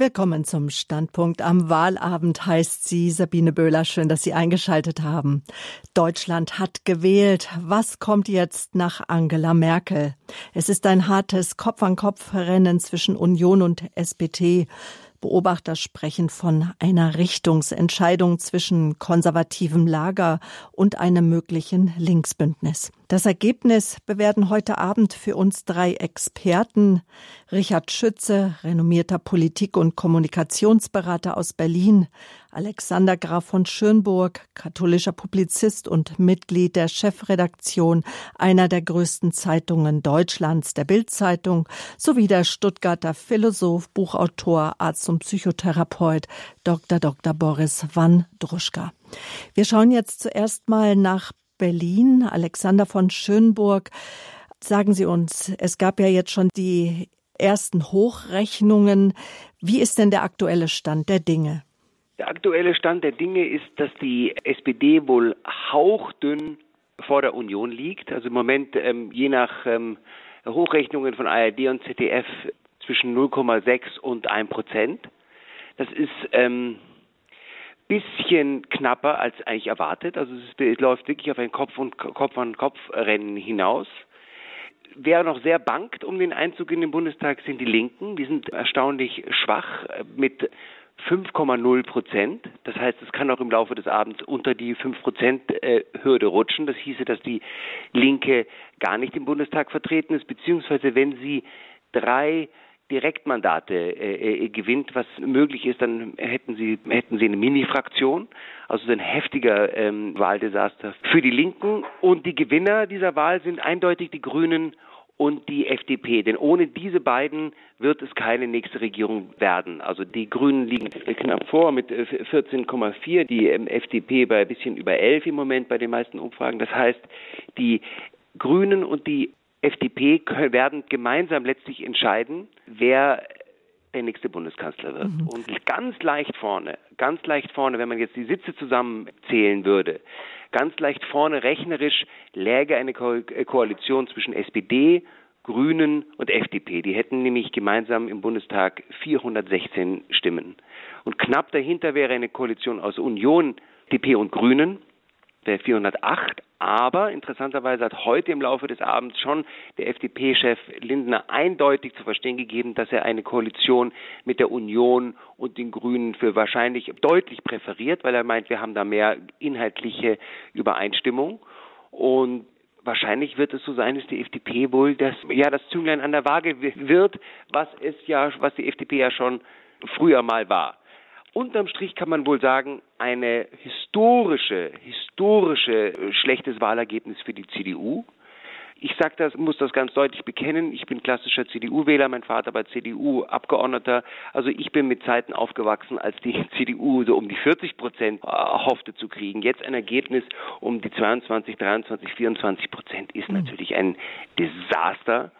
Willkommen zum Standpunkt. Am Wahlabend heißt sie Sabine Böhler. Schön, dass Sie eingeschaltet haben. Deutschland hat gewählt. Was kommt jetzt nach Angela Merkel? Es ist ein hartes Kopf-an-Kopf-Rennen zwischen Union und SPD. Beobachter sprechen von einer Richtungsentscheidung zwischen konservativem Lager und einem möglichen Linksbündnis. Das Ergebnis bewerten heute Abend für uns drei Experten. Richard Schütze, renommierter Politik- und Kommunikationsberater aus Berlin, Alexander Graf von Schönburg, katholischer Publizist und Mitglied der Chefredaktion einer der größten Zeitungen Deutschlands, der Bildzeitung, sowie der Stuttgarter Philosoph, Buchautor, Arzt und Psychotherapeut Dr. Dr. Boris Van Druschka. Wir schauen jetzt zuerst mal nach Berlin. Alexander von Schönburg, sagen Sie uns, es gab ja jetzt schon die ersten Hochrechnungen. Wie ist denn der aktuelle Stand der Dinge? Der aktuelle Stand der Dinge ist, dass die SPD wohl hauchdünn vor der Union liegt. Also im Moment ähm, je nach ähm, Hochrechnungen von ARD und ZDF zwischen 0,6 und 1 Prozent. Das ist ähm, bisschen knapper als eigentlich erwartet. Also es, es läuft wirklich auf ein Kopf und Kopf an Kopf Rennen hinaus. Wer noch sehr bangt um den Einzug in den Bundestag sind die Linken. Die sind erstaunlich schwach mit 5,0 Prozent. Das heißt, es kann auch im Laufe des Abends unter die 5 Prozent Hürde rutschen. Das hieße, dass die Linke gar nicht im Bundestag vertreten ist, beziehungsweise wenn sie drei Direktmandate äh, äh, gewinnt, was möglich ist, dann hätten sie hätten sie eine Mini-Fraktion, also so ein heftiger ähm, Wahldesaster für die Linken. Und die Gewinner dieser Wahl sind eindeutig die Grünen und die FDP. Denn ohne diese beiden wird es keine nächste Regierung werden. Also die Grünen liegen knapp vor mit 14,4, äh, die ähm, FDP bei ein bisschen über 11 im Moment bei den meisten Umfragen. Das heißt, die Grünen und die FDP werden gemeinsam letztlich entscheiden, wer der nächste Bundeskanzler wird. Mhm. Und ganz leicht vorne, ganz leicht vorne, wenn man jetzt die Sitze zusammenzählen würde, Ganz leicht vorne rechnerisch läge eine Ko äh, Koalition zwischen SPD, Grünen und FDP. Die hätten nämlich gemeinsam im Bundestag 416 Stimmen. Und knapp dahinter wäre eine Koalition aus Union, DP und Grünen 408. Aber interessanterweise hat heute im Laufe des Abends schon der FDP-Chef Lindner eindeutig zu verstehen gegeben, dass er eine Koalition mit der Union und den Grünen für wahrscheinlich deutlich präferiert, weil er meint, wir haben da mehr inhaltliche Übereinstimmung. Und wahrscheinlich wird es so sein, dass die FDP wohl das, ja, das Zünglein an der Waage wird, was es ja, was die FDP ja schon früher mal war. Unterm Strich kann man wohl sagen, eine historische, historische äh, schlechtes Wahlergebnis für die CDU. Ich sag das, muss das ganz deutlich bekennen. Ich bin klassischer CDU-Wähler, mein Vater war CDU-Abgeordneter. Also ich bin mit Zeiten aufgewachsen, als die CDU so um die 40 Prozent hoffte zu kriegen. Jetzt ein Ergebnis um die 22, 23, 24 Prozent ist mhm. natürlich ein Desaster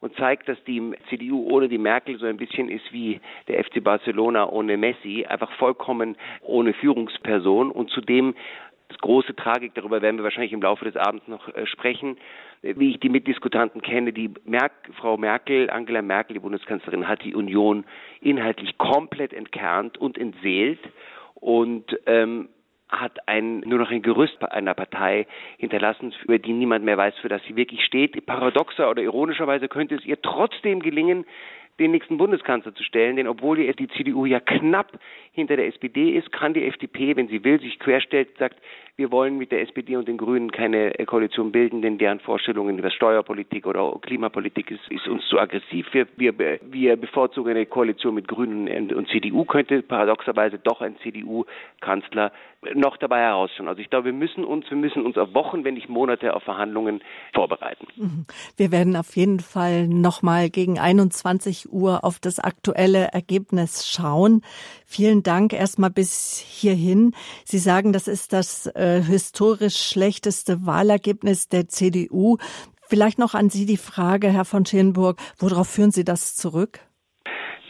und zeigt, dass die CDU ohne die Merkel so ein bisschen ist wie der FC Barcelona ohne Messi, einfach vollkommen ohne Führungsperson. Und zudem das große Tragik, darüber werden wir wahrscheinlich im Laufe des Abends noch äh, sprechen, wie ich die Mitdiskutanten kenne, die Merk Frau Merkel, Angela Merkel, die Bundeskanzlerin, hat die Union inhaltlich komplett entkernt und entseelt. Und ähm, hat ein, nur noch ein Gerüst einer Partei hinterlassen, über die niemand mehr weiß, für das sie wirklich steht. Paradoxer oder ironischerweise könnte es ihr trotzdem gelingen, den nächsten Bundeskanzler zu stellen, denn obwohl die CDU ja knapp hinter der SPD ist, kann die FDP, wenn sie will, sich querstellt, sagt, wir wollen mit der SPD und den Grünen keine Koalition bilden, denn deren Vorstellungen über Steuerpolitik oder Klimapolitik ist, ist uns zu aggressiv. Wir, wir, wir bevorzugen eine Koalition mit Grünen und CDU, könnte paradoxerweise doch ein CDU-Kanzler noch dabei herausschauen. Also ich glaube, wir müssen uns, wir müssen uns auf Wochen, wenn nicht Monate auf Verhandlungen vorbereiten. Mhm. Wir werden auf jeden Fall nochmal gegen 21 Uhr auf das aktuelle Ergebnis schauen. Vielen Dank erstmal bis hierhin. Sie sagen, das ist das äh, historisch schlechteste Wahlergebnis der CDU. Vielleicht noch an Sie die Frage, Herr von Schönburg, worauf führen Sie das zurück?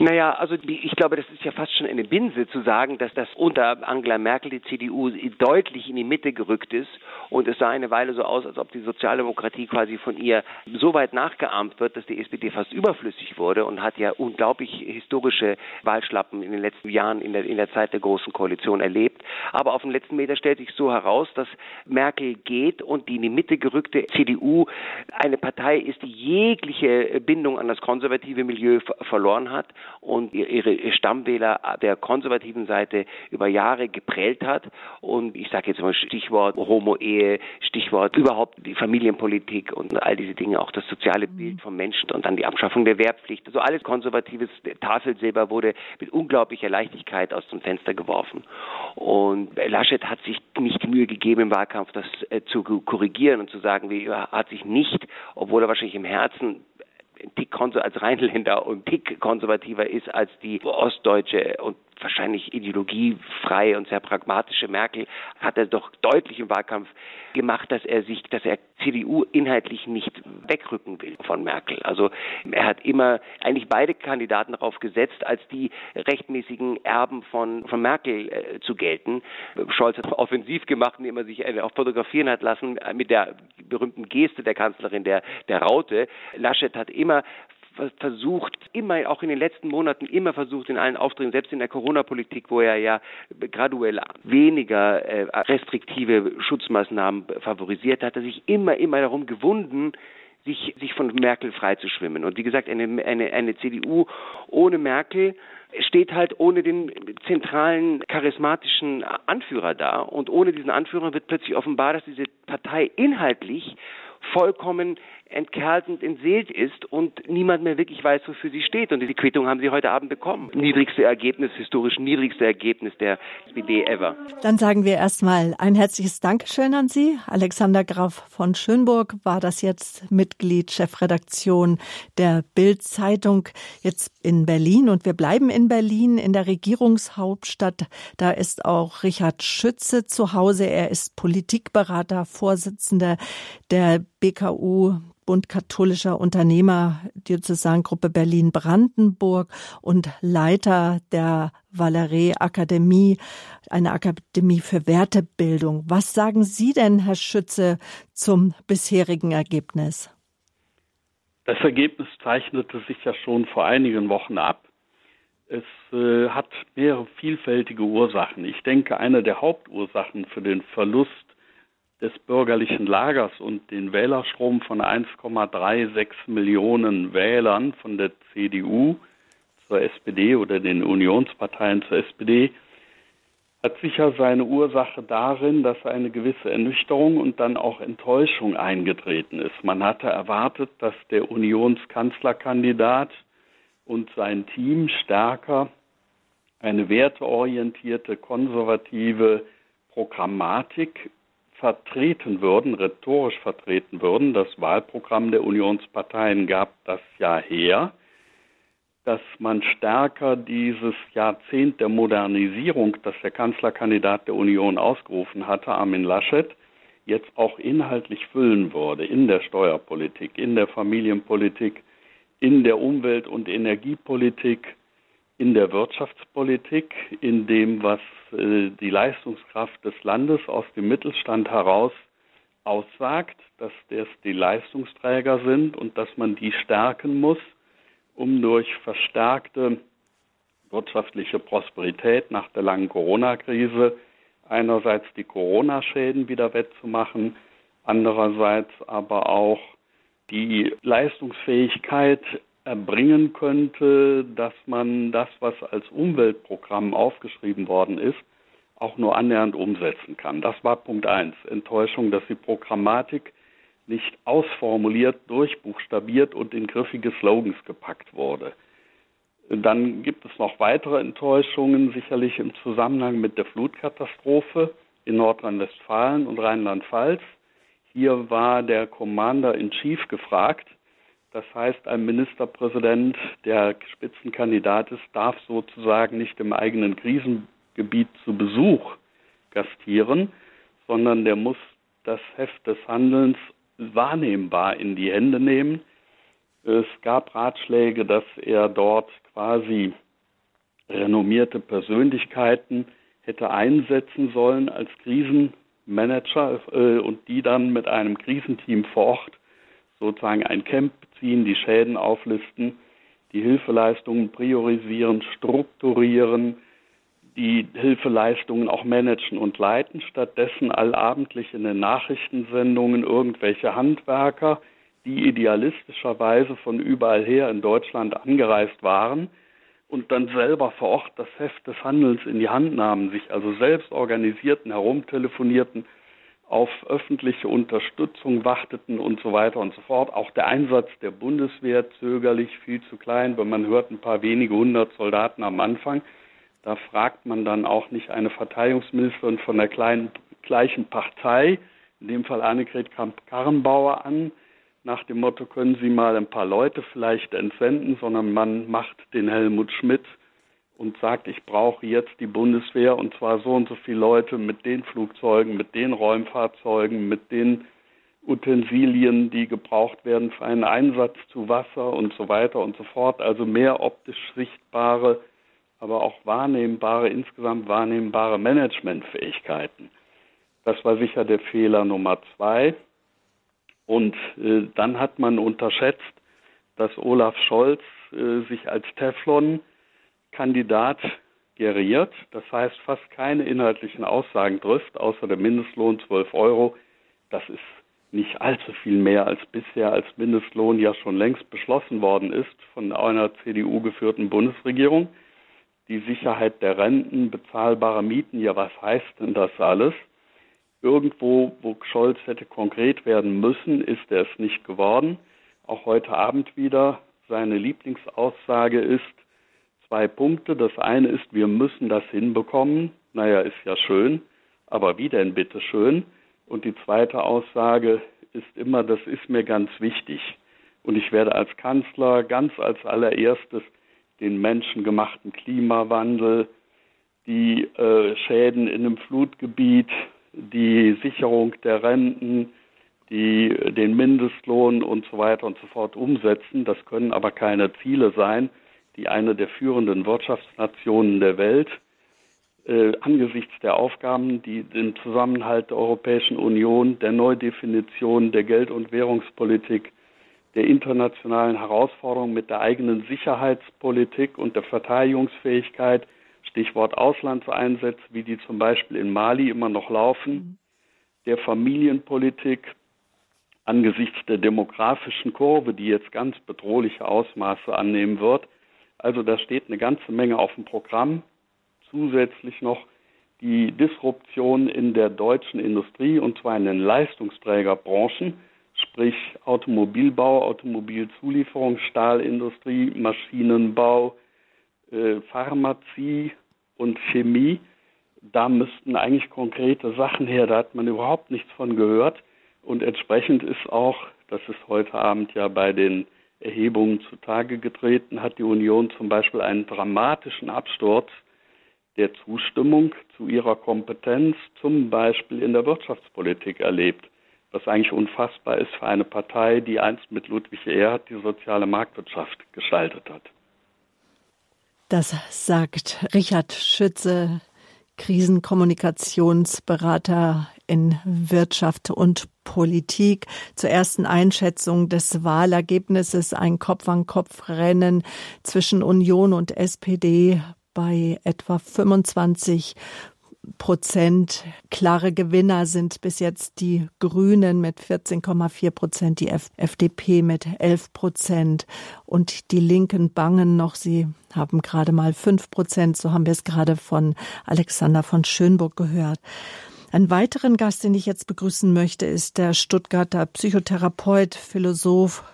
Naja, also ich glaube, das ist ja fast schon eine Binse zu sagen, dass das unter Angela Merkel die CDU deutlich in die Mitte gerückt ist und es sah eine Weile so aus, als ob die Sozialdemokratie quasi von ihr so weit nachgeahmt wird, dass die SPD fast überflüssig wurde und hat ja unglaublich historische Wahlschlappen in den letzten Jahren in der, in der Zeit der Großen Koalition erlebt. Aber auf den letzten Meter stellt sich so heraus, dass Merkel geht und die in die Mitte gerückte CDU eine Partei ist, die jegliche Bindung an das konservative Milieu verloren hat und ihre Stammwähler der konservativen Seite über Jahre geprellt hat. Und ich sage jetzt mal Stichwort Homo-Ehe, Stichwort überhaupt die Familienpolitik und all diese Dinge, auch das soziale mhm. Bild vom Menschen und dann die Abschaffung der Wehrpflicht. Also alles konservatives Tafelsilber wurde mit unglaublicher Leichtigkeit aus dem Fenster geworfen. Und Laschet hat sich nicht die Mühe gegeben, im Wahlkampf das äh, zu korrigieren und zu sagen, wie er hat sich nicht, obwohl er wahrscheinlich im Herzen Tick als Rheinländer und Tick konservativer ist als die ostdeutsche und wahrscheinlich ideologiefreie und sehr pragmatische Merkel hat er doch deutlich im Wahlkampf gemacht, dass er sich, dass er CDU inhaltlich nicht wegrücken will von Merkel. Also er hat immer eigentlich beide Kandidaten darauf gesetzt, als die rechtmäßigen Erben von, von Merkel äh, zu gelten. Scholz hat offensiv gemacht, indem er sich äh, auch fotografieren hat lassen mit der berühmten Geste der Kanzlerin der, der Raute. Laschet hat immer versucht, immer, auch in den letzten Monaten, immer versucht in allen Auftritten, selbst in der Corona-Politik, wo er ja graduell weniger äh, restriktive Schutzmaßnahmen favorisiert, hat er sich immer, immer darum gewunden, sich, sich von Merkel freizuschwimmen. Und wie gesagt, eine, eine, eine CDU ohne Merkel steht halt ohne den zentralen charismatischen Anführer da. Und ohne diesen Anführer wird plötzlich offenbar, dass diese Partei inhaltlich vollkommen entkerlt entseelt ist und niemand mehr wirklich weiß, wofür sie steht. Und die Quittung haben sie heute Abend bekommen. Niedrigste Ergebnis, historisch niedrigste Ergebnis der SPD ever. Dann sagen wir erstmal ein herzliches Dankeschön an Sie. Alexander Graf von Schönburg war das jetzt Mitglied, Chefredaktion der Bild-Zeitung jetzt in Berlin. Und wir bleiben in Berlin, in der Regierungshauptstadt. Da ist auch Richard Schütze zu Hause. Er ist Politikberater, Vorsitzender der BKU Bund katholischer Unternehmer Diözesangruppe Berlin-Brandenburg und Leiter der Valerie Akademie, eine Akademie für Wertebildung. Was sagen Sie denn, Herr Schütze, zum bisherigen Ergebnis? Das Ergebnis zeichnete sich ja schon vor einigen Wochen ab. Es äh, hat mehrere vielfältige Ursachen. Ich denke, eine der Hauptursachen für den Verlust des bürgerlichen Lagers und den Wählerstrom von 1,36 Millionen Wählern von der CDU zur SPD oder den Unionsparteien zur SPD hat sicher seine Ursache darin, dass eine gewisse Ernüchterung und dann auch Enttäuschung eingetreten ist. Man hatte erwartet, dass der Unionskanzlerkandidat und sein Team stärker eine werteorientierte, konservative Programmatik vertreten würden, rhetorisch vertreten würden. Das Wahlprogramm der Unionsparteien gab das ja her, dass man stärker dieses Jahrzehnt der Modernisierung, das der Kanzlerkandidat der Union ausgerufen hatte, Armin Laschet, jetzt auch inhaltlich füllen würde in der Steuerpolitik, in der Familienpolitik, in der Umwelt- und Energiepolitik, in der Wirtschaftspolitik, in dem, was äh, die Leistungskraft des Landes aus dem Mittelstand heraus aussagt, dass das die Leistungsträger sind und dass man die stärken muss, um durch verstärkte wirtschaftliche Prosperität nach der langen Corona-Krise einerseits die Corona-Schäden wieder wettzumachen, andererseits aber auch die Leistungsfähigkeit erbringen könnte, dass man das, was als Umweltprogramm aufgeschrieben worden ist, auch nur annähernd umsetzen kann. Das war Punkt eins. Enttäuschung, dass die Programmatik nicht ausformuliert, durchbuchstabiert und in griffige Slogans gepackt wurde. Dann gibt es noch weitere Enttäuschungen, sicherlich im Zusammenhang mit der Flutkatastrophe in Nordrhein-Westfalen und Rheinland-Pfalz. Hier war der Commander in Chief gefragt, das heißt, ein Ministerpräsident, der Spitzenkandidat ist, darf sozusagen nicht im eigenen Krisengebiet zu Besuch gastieren, sondern der muss das Heft des Handelns wahrnehmbar in die Hände nehmen. Es gab Ratschläge, dass er dort quasi renommierte Persönlichkeiten hätte einsetzen sollen als Krisenmanager äh, und die dann mit einem Krisenteam vor Ort sozusagen ein Camp beziehen, die Schäden auflisten, die Hilfeleistungen priorisieren, strukturieren, die Hilfeleistungen auch managen und leiten. Stattdessen allabendlich in den Nachrichtensendungen irgendwelche Handwerker, die idealistischerweise von überall her in Deutschland angereist waren und dann selber vor Ort das Heft des Handelns in die Hand nahmen, sich also selbst organisierten, herumtelefonierten, auf öffentliche Unterstützung warteten und so weiter und so fort. Auch der Einsatz der Bundeswehr zögerlich, viel zu klein, wenn man hört, ein paar wenige hundert Soldaten am Anfang. Da fragt man dann auch nicht eine Verteidigungsministerin von der kleinen, gleichen Partei, in dem Fall Annegret Kramp-Karrenbauer an, nach dem Motto, können Sie mal ein paar Leute vielleicht entsenden, sondern man macht den Helmut Schmidt und sagt, ich brauche jetzt die Bundeswehr und zwar so und so viele Leute mit den Flugzeugen, mit den Räumfahrzeugen, mit den Utensilien, die gebraucht werden für einen Einsatz zu Wasser und so weiter und so fort. Also mehr optisch sichtbare, aber auch wahrnehmbare, insgesamt wahrnehmbare Managementfähigkeiten. Das war sicher der Fehler Nummer zwei. Und äh, dann hat man unterschätzt, dass Olaf Scholz äh, sich als Teflon-Kandidat geriert. Das heißt, fast keine inhaltlichen Aussagen trifft, außer der Mindestlohn 12 Euro. Das ist nicht allzu viel mehr als bisher als Mindestlohn ja schon längst beschlossen worden ist von einer CDU geführten Bundesregierung. Die Sicherheit der Renten, bezahlbare Mieten, ja was heißt denn das alles? Irgendwo, wo Scholz hätte konkret werden müssen, ist er es nicht geworden. Auch heute Abend wieder. Seine Lieblingsaussage ist zwei Punkte. Das eine ist, wir müssen das hinbekommen. Naja, ist ja schön. Aber wie denn bitte schön? Und die zweite Aussage ist immer, das ist mir ganz wichtig. Und ich werde als Kanzler ganz als allererstes den menschengemachten Klimawandel, die äh, Schäden in einem Flutgebiet, die Sicherung der Renten, die den Mindestlohn und so weiter und so fort umsetzen. Das können aber keine Ziele sein, die eine der führenden Wirtschaftsnationen der Welt äh, angesichts der Aufgaben, die den Zusammenhalt der Europäischen Union, der Neudefinition der Geld- und Währungspolitik, der internationalen Herausforderungen mit der eigenen Sicherheitspolitik und der Verteidigungsfähigkeit Stichwort Auslandseinsätze, wie die zum Beispiel in Mali immer noch laufen, der Familienpolitik angesichts der demografischen Kurve, die jetzt ganz bedrohliche Ausmaße annehmen wird. Also da steht eine ganze Menge auf dem Programm. Zusätzlich noch die Disruption in der deutschen Industrie und zwar in den Leistungsträgerbranchen, sprich Automobilbau, Automobilzulieferung, Stahlindustrie, Maschinenbau, äh, Pharmazie und Chemie, da müssten eigentlich konkrete Sachen her. Da hat man überhaupt nichts von gehört. Und entsprechend ist auch, das ist heute Abend ja bei den Erhebungen zutage getreten, hat die Union zum Beispiel einen dramatischen Absturz der Zustimmung zu ihrer Kompetenz, zum Beispiel in der Wirtschaftspolitik erlebt, was eigentlich unfassbar ist für eine Partei, die einst mit Ludwig Erhard die soziale Marktwirtschaft gestaltet hat. Das sagt Richard Schütze, Krisenkommunikationsberater in Wirtschaft und Politik. Zur ersten Einschätzung des Wahlergebnisses ein Kopf-an-Kopf-Rennen zwischen Union und SPD bei etwa 25 Prozent. Klare Gewinner sind bis jetzt die Grünen mit 14,4 Prozent, die FDP mit 11 Prozent und die Linken bangen noch. Sie haben gerade mal 5 Prozent. So haben wir es gerade von Alexander von Schönburg gehört. Einen weiteren Gast, den ich jetzt begrüßen möchte, ist der Stuttgarter Psychotherapeut, Philosoph,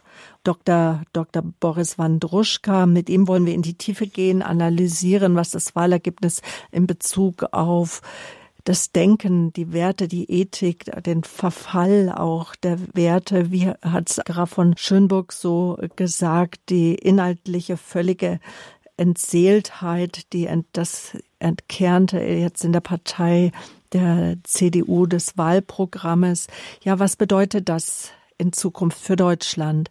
Dr. Dr. Boris Wandruschka. Mit ihm wollen wir in die Tiefe gehen, analysieren, was das Wahlergebnis in Bezug auf das Denken, die Werte, die Ethik, den Verfall auch der Werte, wie hat Graf von Schönburg so gesagt, die inhaltliche völlige Entseeltheit, die das Entkernte jetzt in der Partei der CDU des Wahlprogrammes. Ja, was bedeutet das in Zukunft für Deutschland.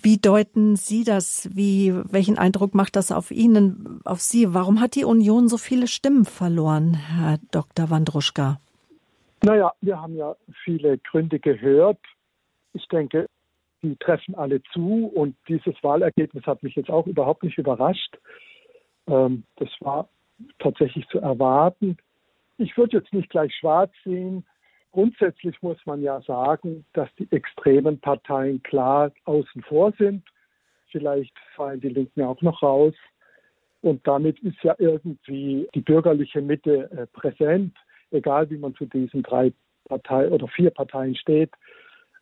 Wie deuten Sie das? Wie, welchen Eindruck macht das auf Ihnen, auf Sie? Warum hat die Union so viele Stimmen verloren, Herr Dr. Wandruschka? Naja, wir haben ja viele Gründe gehört. Ich denke, die treffen alle zu und dieses Wahlergebnis hat mich jetzt auch überhaupt nicht überrascht. Ähm, das war tatsächlich zu erwarten. Ich würde jetzt nicht gleich schwarz sehen. Grundsätzlich muss man ja sagen, dass die extremen Parteien klar außen vor sind. Vielleicht fallen die Linken auch noch raus. Und damit ist ja irgendwie die bürgerliche Mitte äh, präsent, egal wie man zu diesen drei Parteien oder vier Parteien steht.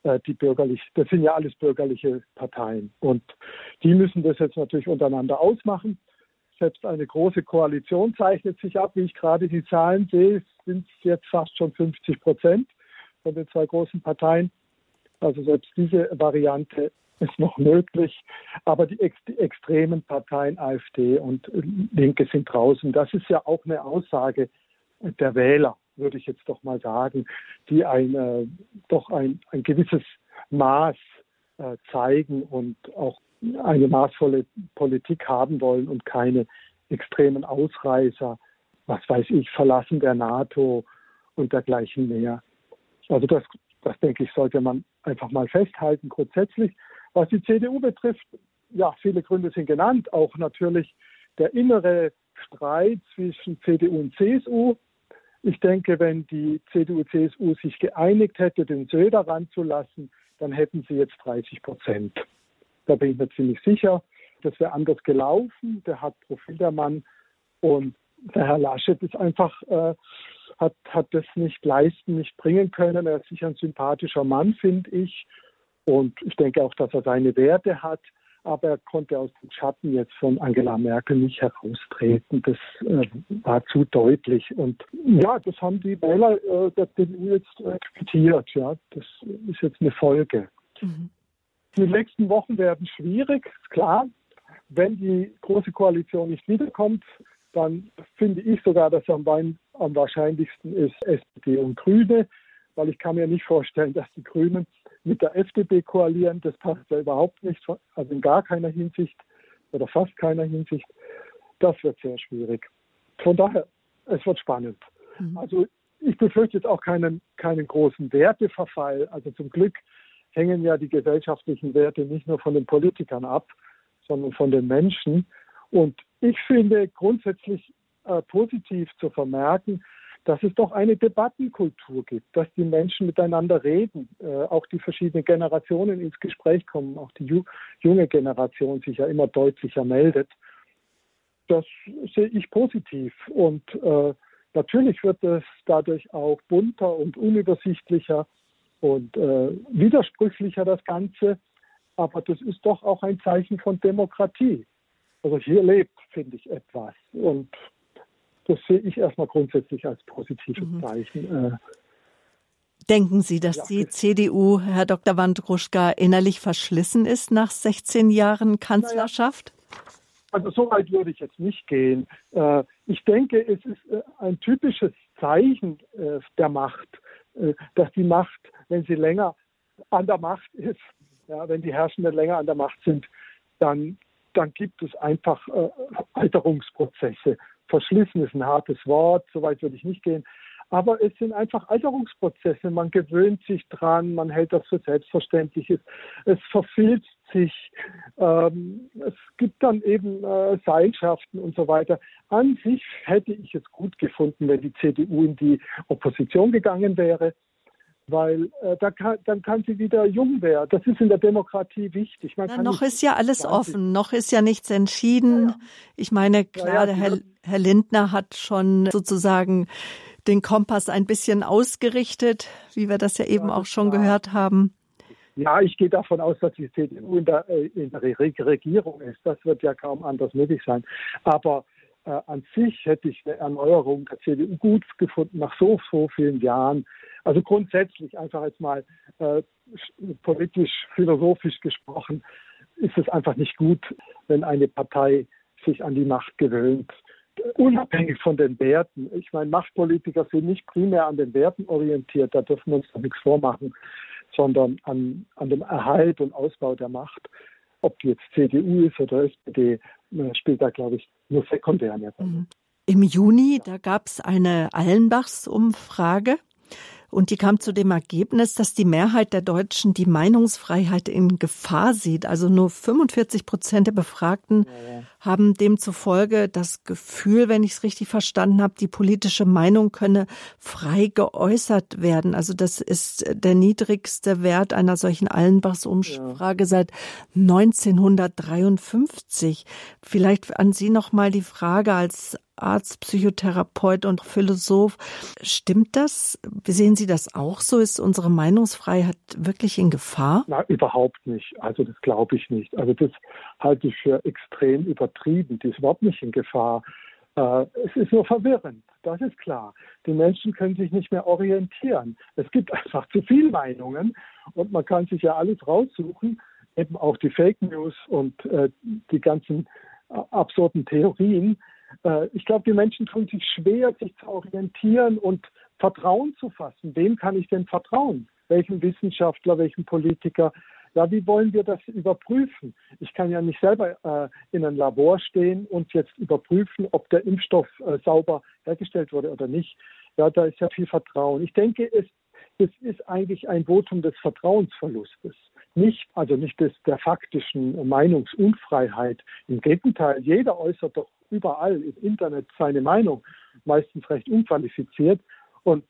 Äh, die bürgerlich, das sind ja alles bürgerliche Parteien. Und die müssen das jetzt natürlich untereinander ausmachen. Selbst eine große Koalition zeichnet sich ab. Wie ich gerade die Zahlen sehe, sind es jetzt fast schon 50 Prozent von den zwei großen Parteien. Also selbst diese Variante ist noch möglich. Aber die, die, extremen Parteien AfD und Linke sind draußen. Das ist ja auch eine Aussage der Wähler, würde ich jetzt doch mal sagen, die ein, äh, doch ein, ein gewisses Maß äh, zeigen und auch eine maßvolle Politik haben wollen und keine extremen Ausreißer, was weiß ich, Verlassen der NATO und dergleichen mehr. Also das, das denke ich, sollte man einfach mal festhalten grundsätzlich. Was die CDU betrifft, ja, viele Gründe sind genannt, auch natürlich der innere Streit zwischen CDU und CSU. Ich denke, wenn die CDU-CSU sich geeinigt hätte, den Söder ranzulassen, dann hätten sie jetzt 30 Prozent. Da bin ich mir ziemlich sicher. Das wäre anders gelaufen. Der hat Profil der Mann und der Herr Laschet ist einfach, äh, hat, hat das nicht leisten, nicht bringen können. Er ist sicher ein sympathischer Mann, finde ich. Und ich denke auch, dass er seine Werte hat. Aber er konnte aus dem Schatten jetzt von Angela Merkel nicht heraustreten. Das äh, war zu deutlich. Und ja, das haben die Wähler äh, der CDU jetzt akzeptiert. Ja, das ist jetzt eine Folge. Mhm. Die nächsten Wochen werden schwierig, ist klar. Wenn die Große Koalition nicht wiederkommt, dann finde ich sogar, dass am, am wahrscheinlichsten ist SPD und Grüne, weil ich kann mir nicht vorstellen, dass die Grünen mit der FDP koalieren. Das passt ja überhaupt nicht, also in gar keiner Hinsicht oder fast keiner Hinsicht. Das wird sehr schwierig. Von daher, es wird spannend. Mhm. Also ich befürchte jetzt auch keinen, keinen großen Werteverfall. Also zum Glück hängen ja die gesellschaftlichen Werte nicht nur von den Politikern ab, sondern von den Menschen. Und ich finde grundsätzlich äh, positiv zu vermerken, dass es doch eine Debattenkultur gibt, dass die Menschen miteinander reden, äh, auch die verschiedenen Generationen ins Gespräch kommen, auch die ju junge Generation sich ja immer deutlicher meldet. Das sehe ich positiv. Und äh, natürlich wird es dadurch auch bunter und unübersichtlicher und äh, widersprüchlicher das Ganze. Aber das ist doch auch ein Zeichen von Demokratie. Also hier lebt, finde ich, etwas. Und das sehe ich erstmal grundsätzlich als positives mhm. Zeichen. Äh, Denken Sie, dass ja, die CDU, Herr Dr. Wandruschka, innerlich verschlissen ist nach 16 Jahren Kanzlerschaft? Also so weit würde ich jetzt nicht gehen. Äh, ich denke, es ist äh, ein typisches Zeichen der Macht, dass die Macht, wenn sie länger an der Macht ist, ja, wenn die Herrschenden länger an der Macht sind, dann, dann gibt es einfach Alterungsprozesse verschlissen ist ein hartes Wort, so weit würde ich nicht gehen. Aber es sind einfach Alterungsprozesse. Man gewöhnt sich dran, man hält das für selbstverständlich. Es, es verfilzt sich. Ähm, es gibt dann eben äh, Seilschaften und so weiter. An sich hätte ich es gut gefunden, wenn die CDU in die Opposition gegangen wäre weil äh, da kann, dann kann sie wieder jung werden. Das ist in der Demokratie wichtig. Na, noch ist ja alles offen, noch ist ja nichts entschieden. Ja, ja. Ich meine, klar, ja, Herr, Herr Lindner hat schon sozusagen den Kompass ein bisschen ausgerichtet, wie wir das ja eben auch schon gehört haben. Ja, ich gehe davon aus, dass die CDU in der, äh, in der Regierung ist. Das wird ja kaum anders möglich sein. Aber äh, an sich hätte ich eine Erneuerung der CDU gut gefunden nach so, so vielen Jahren. Also grundsätzlich einfach jetzt mal äh, politisch, philosophisch gesprochen, ist es einfach nicht gut, wenn eine Partei sich an die Macht gewöhnt. Unabhängig von den Werten. Ich meine, Machtpolitiker sind nicht primär an den Werten orientiert, da dürfen wir uns doch nichts vormachen, sondern an, an dem Erhalt und Ausbau der Macht. ob die jetzt CDU ist oder SPD, äh, spielt da, glaube ich, nur sekundär eine Rolle. Mhm. Im Juni, da gab es eine Allenbachs-Umfrage. Und die kam zu dem Ergebnis, dass die Mehrheit der Deutschen die Meinungsfreiheit in Gefahr sieht. Also nur 45 Prozent der Befragten haben demzufolge das Gefühl, wenn ich es richtig verstanden habe, die politische Meinung könne frei geäußert werden. Also das ist der niedrigste Wert einer solchen Allenbachs-Umfrage ja. seit 1953. Vielleicht an Sie noch mal die Frage als Arzt, Psychotherapeut und Philosoph. Stimmt das? Sehen Sie das auch so? Ist unsere Meinungsfreiheit wirklich in Gefahr? Na, überhaupt nicht. Also das glaube ich nicht. Also das halte ich für extrem übertrieben. Die ist überhaupt nicht in Gefahr. Äh, es ist nur verwirrend, das ist klar. Die Menschen können sich nicht mehr orientieren. Es gibt einfach zu viele Meinungen und man kann sich ja alles raussuchen, eben auch die Fake News und äh, die ganzen äh, absurden Theorien. Äh, ich glaube, die Menschen tun sich schwer, sich zu orientieren und Vertrauen zu fassen. Wem kann ich denn vertrauen? Welchem Wissenschaftler, welchem Politiker? Ja, wie wollen wir das überprüfen? Ich kann ja nicht selber äh, in einem Labor stehen und jetzt überprüfen, ob der Impfstoff äh, sauber hergestellt wurde oder nicht. Ja, da ist ja viel Vertrauen. Ich denke, es, es ist eigentlich ein Votum des Vertrauensverlustes nicht, also nicht des, der faktischen Meinungsunfreiheit. Im Gegenteil, jeder äußert doch überall im Internet seine Meinung, meistens recht unqualifiziert. Und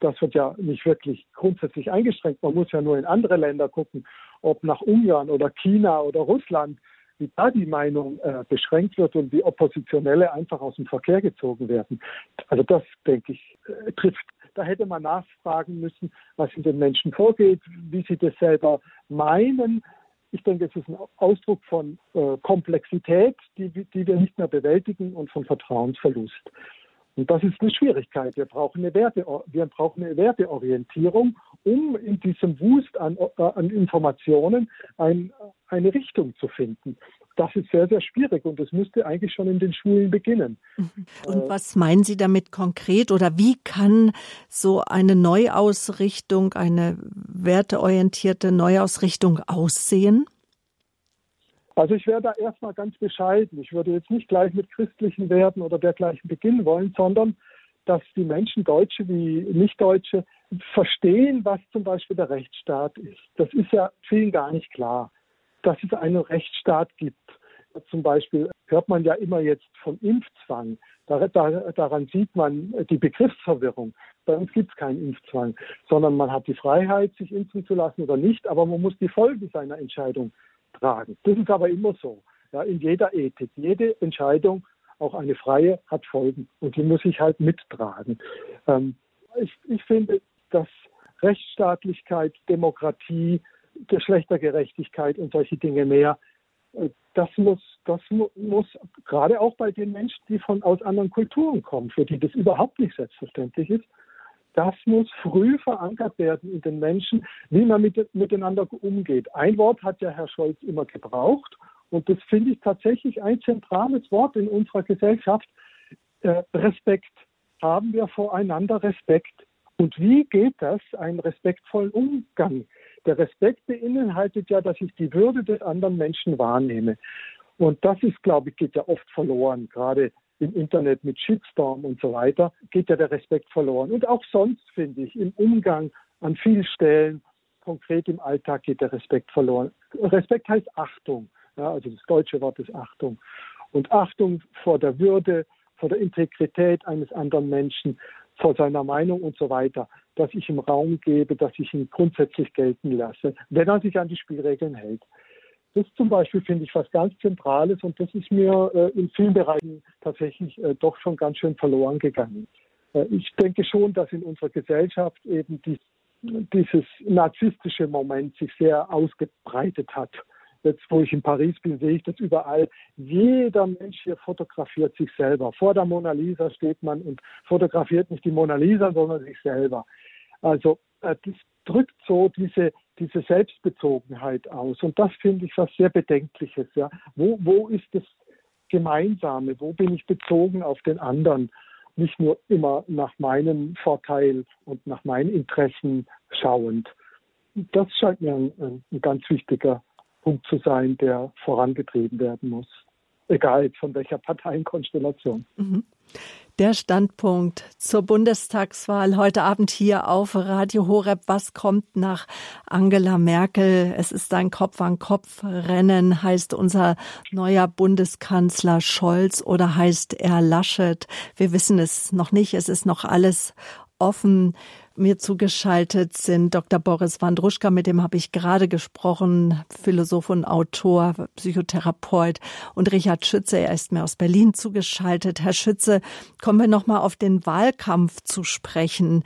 das wird ja nicht wirklich grundsätzlich eingeschränkt. Man muss ja nur in andere Länder gucken, ob nach Ungarn oder China oder Russland, wie da die Meinung äh, beschränkt wird und wie Oppositionelle einfach aus dem Verkehr gezogen werden. Also das, denke ich, äh, trifft. Da hätte man nachfragen müssen, was in den Menschen vorgeht, wie sie das selber meinen, ich denke, es ist ein Ausdruck von äh, Komplexität, die, die wir nicht mehr bewältigen und von Vertrauensverlust. Und das ist eine Schwierigkeit. Wir brauchen eine, Werte, wir brauchen eine Werteorientierung, um in diesem Wust an, äh, an Informationen ein, eine Richtung zu finden. Das ist sehr, sehr schwierig und das müsste eigentlich schon in den Schulen beginnen. Mhm. Und was meinen Sie damit konkret oder wie kann so eine Neuausrichtung, eine werteorientierte Neuausrichtung aussehen? Also ich wäre da erstmal ganz bescheiden. Ich würde jetzt nicht gleich mit christlichen Werten oder dergleichen beginnen wollen, sondern dass die Menschen, Deutsche wie Nichtdeutsche, verstehen, was zum Beispiel der Rechtsstaat ist. Das ist ja vielen gar nicht klar, dass es einen Rechtsstaat gibt. Zum Beispiel hört man ja immer jetzt vom Impfzwang. daran sieht man die Begriffsverwirrung. Bei uns gibt es keinen Impfzwang, sondern man hat die Freiheit, sich impfen zu lassen oder nicht, aber man muss die Folgen seiner Entscheidung tragen. Das ist aber immer so. Ja, in jeder Ethik. Jede Entscheidung, auch eine freie, hat Folgen und die muss ich halt mittragen. Ähm, ich, ich finde, dass Rechtsstaatlichkeit, Demokratie, Geschlechtergerechtigkeit und solche Dinge mehr, äh, das muss, das muss gerade auch bei den Menschen, die von aus anderen Kulturen kommen, für die das überhaupt nicht selbstverständlich ist, das muss früh verankert werden in den Menschen, wie man mit, miteinander umgeht. Ein Wort hat ja Herr Scholz immer gebraucht und das finde ich tatsächlich ein zentrales Wort in unserer Gesellschaft. Äh, Respekt. Haben wir voreinander Respekt? Und wie geht das, einen respektvollen Umgang? Der Respekt beinhaltet ja, dass ich die Würde des anderen Menschen wahrnehme. Und das ist, glaube ich, geht ja oft verloren, gerade im Internet mit Shitstorm und so weiter, geht ja der Respekt verloren. Und auch sonst, finde ich, im Umgang an vielen Stellen, konkret im Alltag, geht der Respekt verloren. Respekt heißt Achtung. Ja, also das deutsche Wort ist Achtung. Und Achtung vor der Würde, vor der Integrität eines anderen Menschen, vor seiner Meinung und so weiter, dass ich ihm Raum gebe, dass ich ihn grundsätzlich gelten lasse, wenn er sich an die Spielregeln hält. Das zum Beispiel finde ich was ganz Zentrales und das ist mir äh, in vielen Bereichen tatsächlich äh, doch schon ganz schön verloren gegangen. Äh, ich denke schon, dass in unserer Gesellschaft eben die, dieses narzisstische Moment sich sehr ausgebreitet hat. Jetzt, wo ich in Paris bin, sehe ich das überall. Jeder Mensch hier fotografiert sich selber. Vor der Mona Lisa steht man und fotografiert nicht die Mona Lisa, sondern sich selber. Also äh, das drückt so diese, diese Selbstbezogenheit aus. Und das finde ich was sehr Bedenkliches. Ja. Wo, wo ist das Gemeinsame? Wo bin ich bezogen auf den anderen? Nicht nur immer nach meinem Vorteil und nach meinen Interessen schauend. Das scheint mir ein, ein ganz wichtiger Punkt zu sein, der vorangetrieben werden muss. Egal von welcher Parteienkonstellation. Mhm. Der Standpunkt zur Bundestagswahl heute Abend hier auf Radio Horeb. Was kommt nach Angela Merkel? Es ist ein Kopf-an-Kopf-Rennen. Heißt unser neuer Bundeskanzler Scholz oder heißt er Laschet? Wir wissen es noch nicht. Es ist noch alles offen. Mir zugeschaltet sind Dr. Boris Wandruschka, mit dem habe ich gerade gesprochen, Philosoph und Autor, Psychotherapeut und Richard Schütze, er ist mir aus Berlin zugeschaltet. Herr Schütze, kommen wir noch mal auf den Wahlkampf zu sprechen.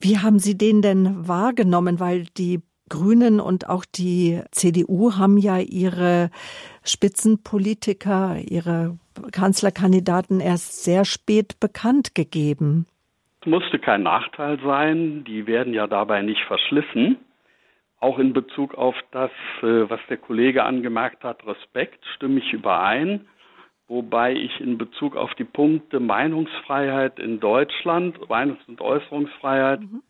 Wie haben Sie den denn wahrgenommen, weil die Grünen und auch die CDU haben ja ihre Spitzenpolitiker, ihre Kanzlerkandidaten erst sehr spät bekannt gegeben musste kein Nachteil sein. Die werden ja dabei nicht verschlissen. Auch in Bezug auf das, äh, was der Kollege angemerkt hat, Respekt, stimme ich überein. Wobei ich in Bezug auf die Punkte Meinungsfreiheit in Deutschland, Meinungs- und Äußerungsfreiheit, mhm.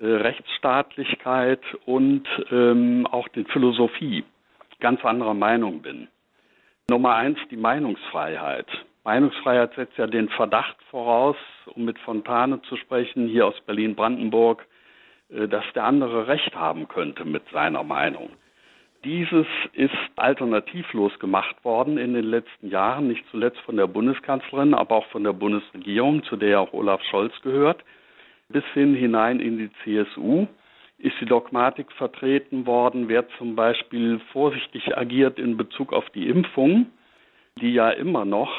Äh, Rechtsstaatlichkeit und ähm, auch die Philosophie ganz anderer Meinung bin. Nummer eins, die Meinungsfreiheit. Meinungsfreiheit setzt ja den Verdacht voraus, um mit Fontane zu sprechen, hier aus Berlin-Brandenburg, äh, dass der andere Recht haben könnte mit seiner Meinung. Dieses ist alternativlos gemacht worden in den letzten Jahren, nicht zuletzt von der Bundeskanzlerin, aber auch von der Bundesregierung, zu der ja auch Olaf Scholz gehört, bis hin hinein in die CSU ist die Dogmatik vertreten worden, wer zum Beispiel vorsichtig agiert in Bezug auf die Impfung, die ja immer noch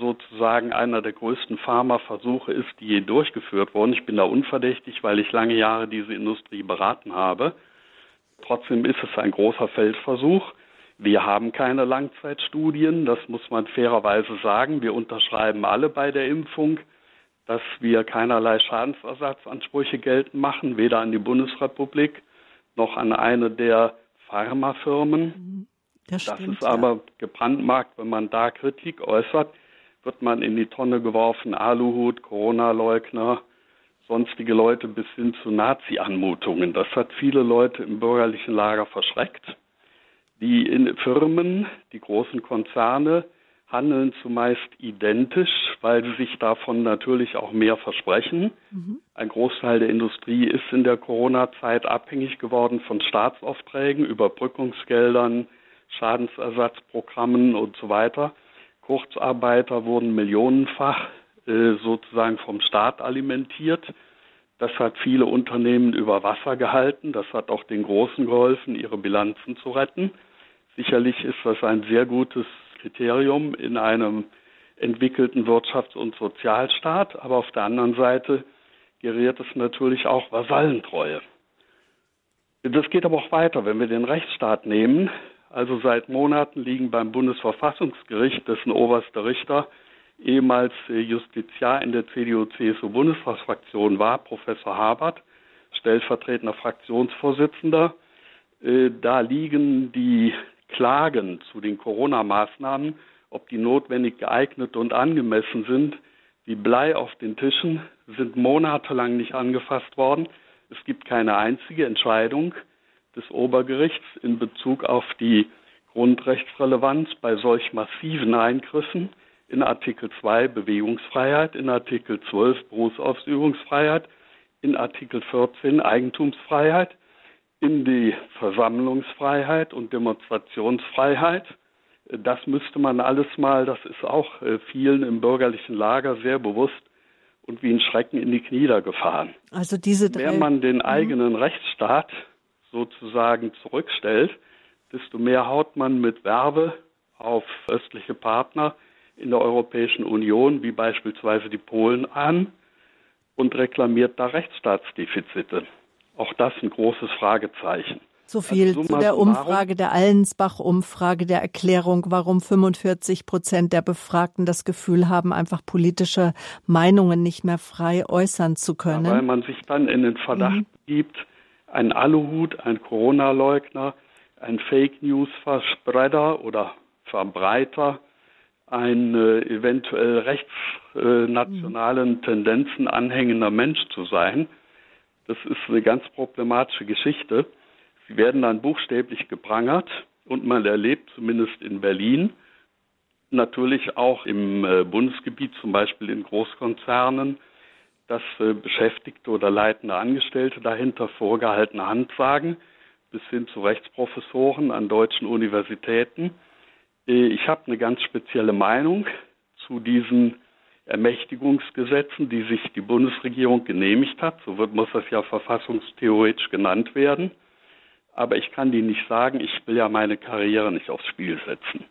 sozusagen einer der größten Pharmaversuche ist, die je durchgeführt wurden. Ich bin da unverdächtig, weil ich lange Jahre diese Industrie beraten habe. Trotzdem ist es ein großer Feldversuch. Wir haben keine Langzeitstudien, das muss man fairerweise sagen. Wir unterschreiben alle bei der Impfung, dass wir keinerlei Schadensersatzansprüche geltend machen, weder an die Bundesrepublik noch an eine der Pharmafirmen. Das, das stimmt, ist aber ja. gebrandmarkt, wenn man da Kritik äußert, wird man in die Tonne geworfen, Aluhut, Corona-Leugner, sonstige Leute bis hin zu Nazi-Anmutungen. Das hat viele Leute im bürgerlichen Lager verschreckt. Die Firmen, die großen Konzerne, handeln zumeist identisch, weil sie sich davon natürlich auch mehr versprechen. Mhm. Ein Großteil der Industrie ist in der Corona-Zeit abhängig geworden von Staatsaufträgen, Überbrückungsgeldern, Schadensersatzprogrammen und so weiter. Kurzarbeiter wurden millionenfach äh, sozusagen vom Staat alimentiert. Das hat viele Unternehmen über Wasser gehalten. Das hat auch den Großen geholfen, ihre Bilanzen zu retten. Sicherlich ist das ein sehr gutes Kriterium in einem entwickelten Wirtschafts- und Sozialstaat. Aber auf der anderen Seite geriert es natürlich auch Vasallentreue. Das geht aber auch weiter. Wenn wir den Rechtsstaat nehmen, also seit Monaten liegen beim Bundesverfassungsgericht, dessen oberster Richter ehemals äh, Justiziar in der CDU-CSU-Bundestagsfraktion war, Professor Habert, stellvertretender Fraktionsvorsitzender. Äh, da liegen die Klagen zu den Corona-Maßnahmen, ob die notwendig geeignet und angemessen sind, wie Blei auf den Tischen, sind monatelang nicht angefasst worden. Es gibt keine einzige Entscheidung des Obergerichts in Bezug auf die Grundrechtsrelevanz bei solch massiven Eingriffen in Artikel 2 Bewegungsfreiheit, in Artikel 12 Berufsausübungsfreiheit, in Artikel 14 Eigentumsfreiheit, in die Versammlungsfreiheit und Demonstrationsfreiheit. Das müsste man alles mal, das ist auch äh, vielen im bürgerlichen Lager sehr bewusst und wie ein Schrecken in die Knie da gefahren. Also diese drei, Mehr man den mhm. eigenen Rechtsstaat sozusagen zurückstellt, desto mehr haut man mit Werbe auf östliche Partner in der Europäischen Union, wie beispielsweise die Polen, an und reklamiert da Rechtsstaatsdefizite. Auch das ein großes Fragezeichen. So viel also, zu der Umfrage, der Allensbach-Umfrage, der Erklärung, warum 45 Prozent der Befragten das Gefühl haben, einfach politische Meinungen nicht mehr frei äußern zu können. Ja, weil man sich dann in den Verdacht mhm. gibt, ein Aluhut, ein Corona-Leugner, ein Fake News-Verspreader oder Verbreiter, ein äh, eventuell rechtsnationalen äh, Tendenzen anhängender Mensch zu sein. Das ist eine ganz problematische Geschichte. Sie werden dann buchstäblich geprangert Und man erlebt zumindest in Berlin, natürlich auch im äh, Bundesgebiet, zum Beispiel in Großkonzernen, dass äh, Beschäftigte oder leitende Angestellte dahinter vorgehaltene Hand sagen, bis hin zu Rechtsprofessoren an deutschen Universitäten. Äh, ich habe eine ganz spezielle Meinung zu diesen Ermächtigungsgesetzen, die sich die Bundesregierung genehmigt hat. So wird, muss das ja verfassungstheoretisch genannt werden. Aber ich kann die nicht sagen, ich will ja meine Karriere nicht aufs Spiel setzen.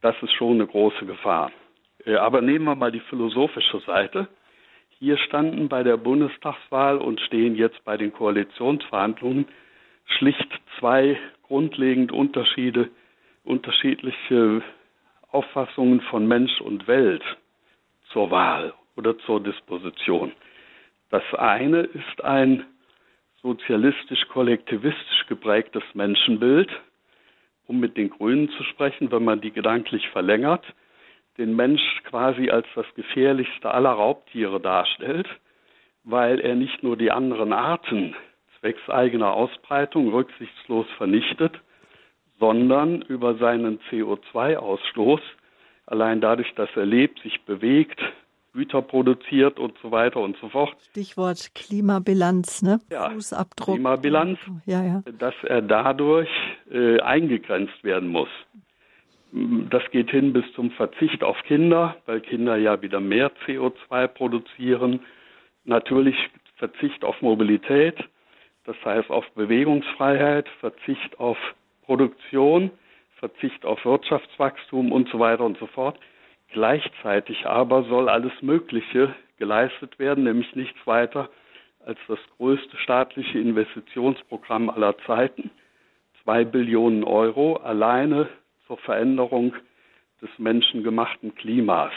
Das ist schon eine große Gefahr. Äh, aber nehmen wir mal die philosophische Seite. Hier standen bei der Bundestagswahl und stehen jetzt bei den Koalitionsverhandlungen schlicht zwei grundlegend Unterschiede, unterschiedliche Auffassungen von Mensch und Welt zur Wahl oder zur Disposition. Das eine ist ein sozialistisch-kollektivistisch geprägtes Menschenbild, um mit den Grünen zu sprechen, wenn man die gedanklich verlängert, den Mensch quasi als das gefährlichste aller Raubtiere darstellt, weil er nicht nur die anderen Arten zwecks eigener Ausbreitung rücksichtslos vernichtet, sondern über seinen CO2-Ausstoß, allein dadurch, dass er lebt, sich bewegt, Güter produziert und so weiter und so fort. Stichwort Klimabilanz, ne? Ja, Fußabdruck. Klimabilanz, ja, ja. dass er dadurch äh, eingegrenzt werden muss. Das geht hin bis zum Verzicht auf Kinder, weil Kinder ja wieder mehr CO2 produzieren. Natürlich Verzicht auf Mobilität, das heißt auf Bewegungsfreiheit, Verzicht auf Produktion, Verzicht auf Wirtschaftswachstum und so weiter und so fort. Gleichzeitig aber soll alles Mögliche geleistet werden, nämlich nichts weiter als das größte staatliche Investitionsprogramm aller Zeiten. Zwei Billionen Euro alleine zur Veränderung des menschengemachten Klimas.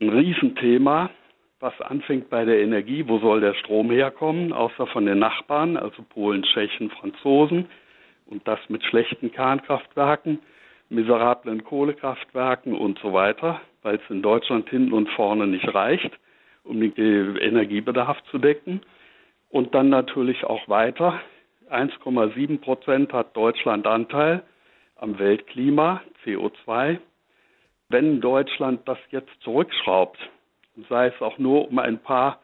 Ein Riesenthema, was anfängt bei der Energie. Wo soll der Strom herkommen? Außer von den Nachbarn, also Polen, Tschechen, Franzosen. Und das mit schlechten Kernkraftwerken, miserablen Kohlekraftwerken und so weiter, weil es in Deutschland hinten und vorne nicht reicht, um den Energiebedarf zu decken. Und dann natürlich auch weiter. 1,7 Prozent hat Deutschland Anteil am Weltklima, CO2. Wenn Deutschland das jetzt zurückschraubt, sei es auch nur um ein paar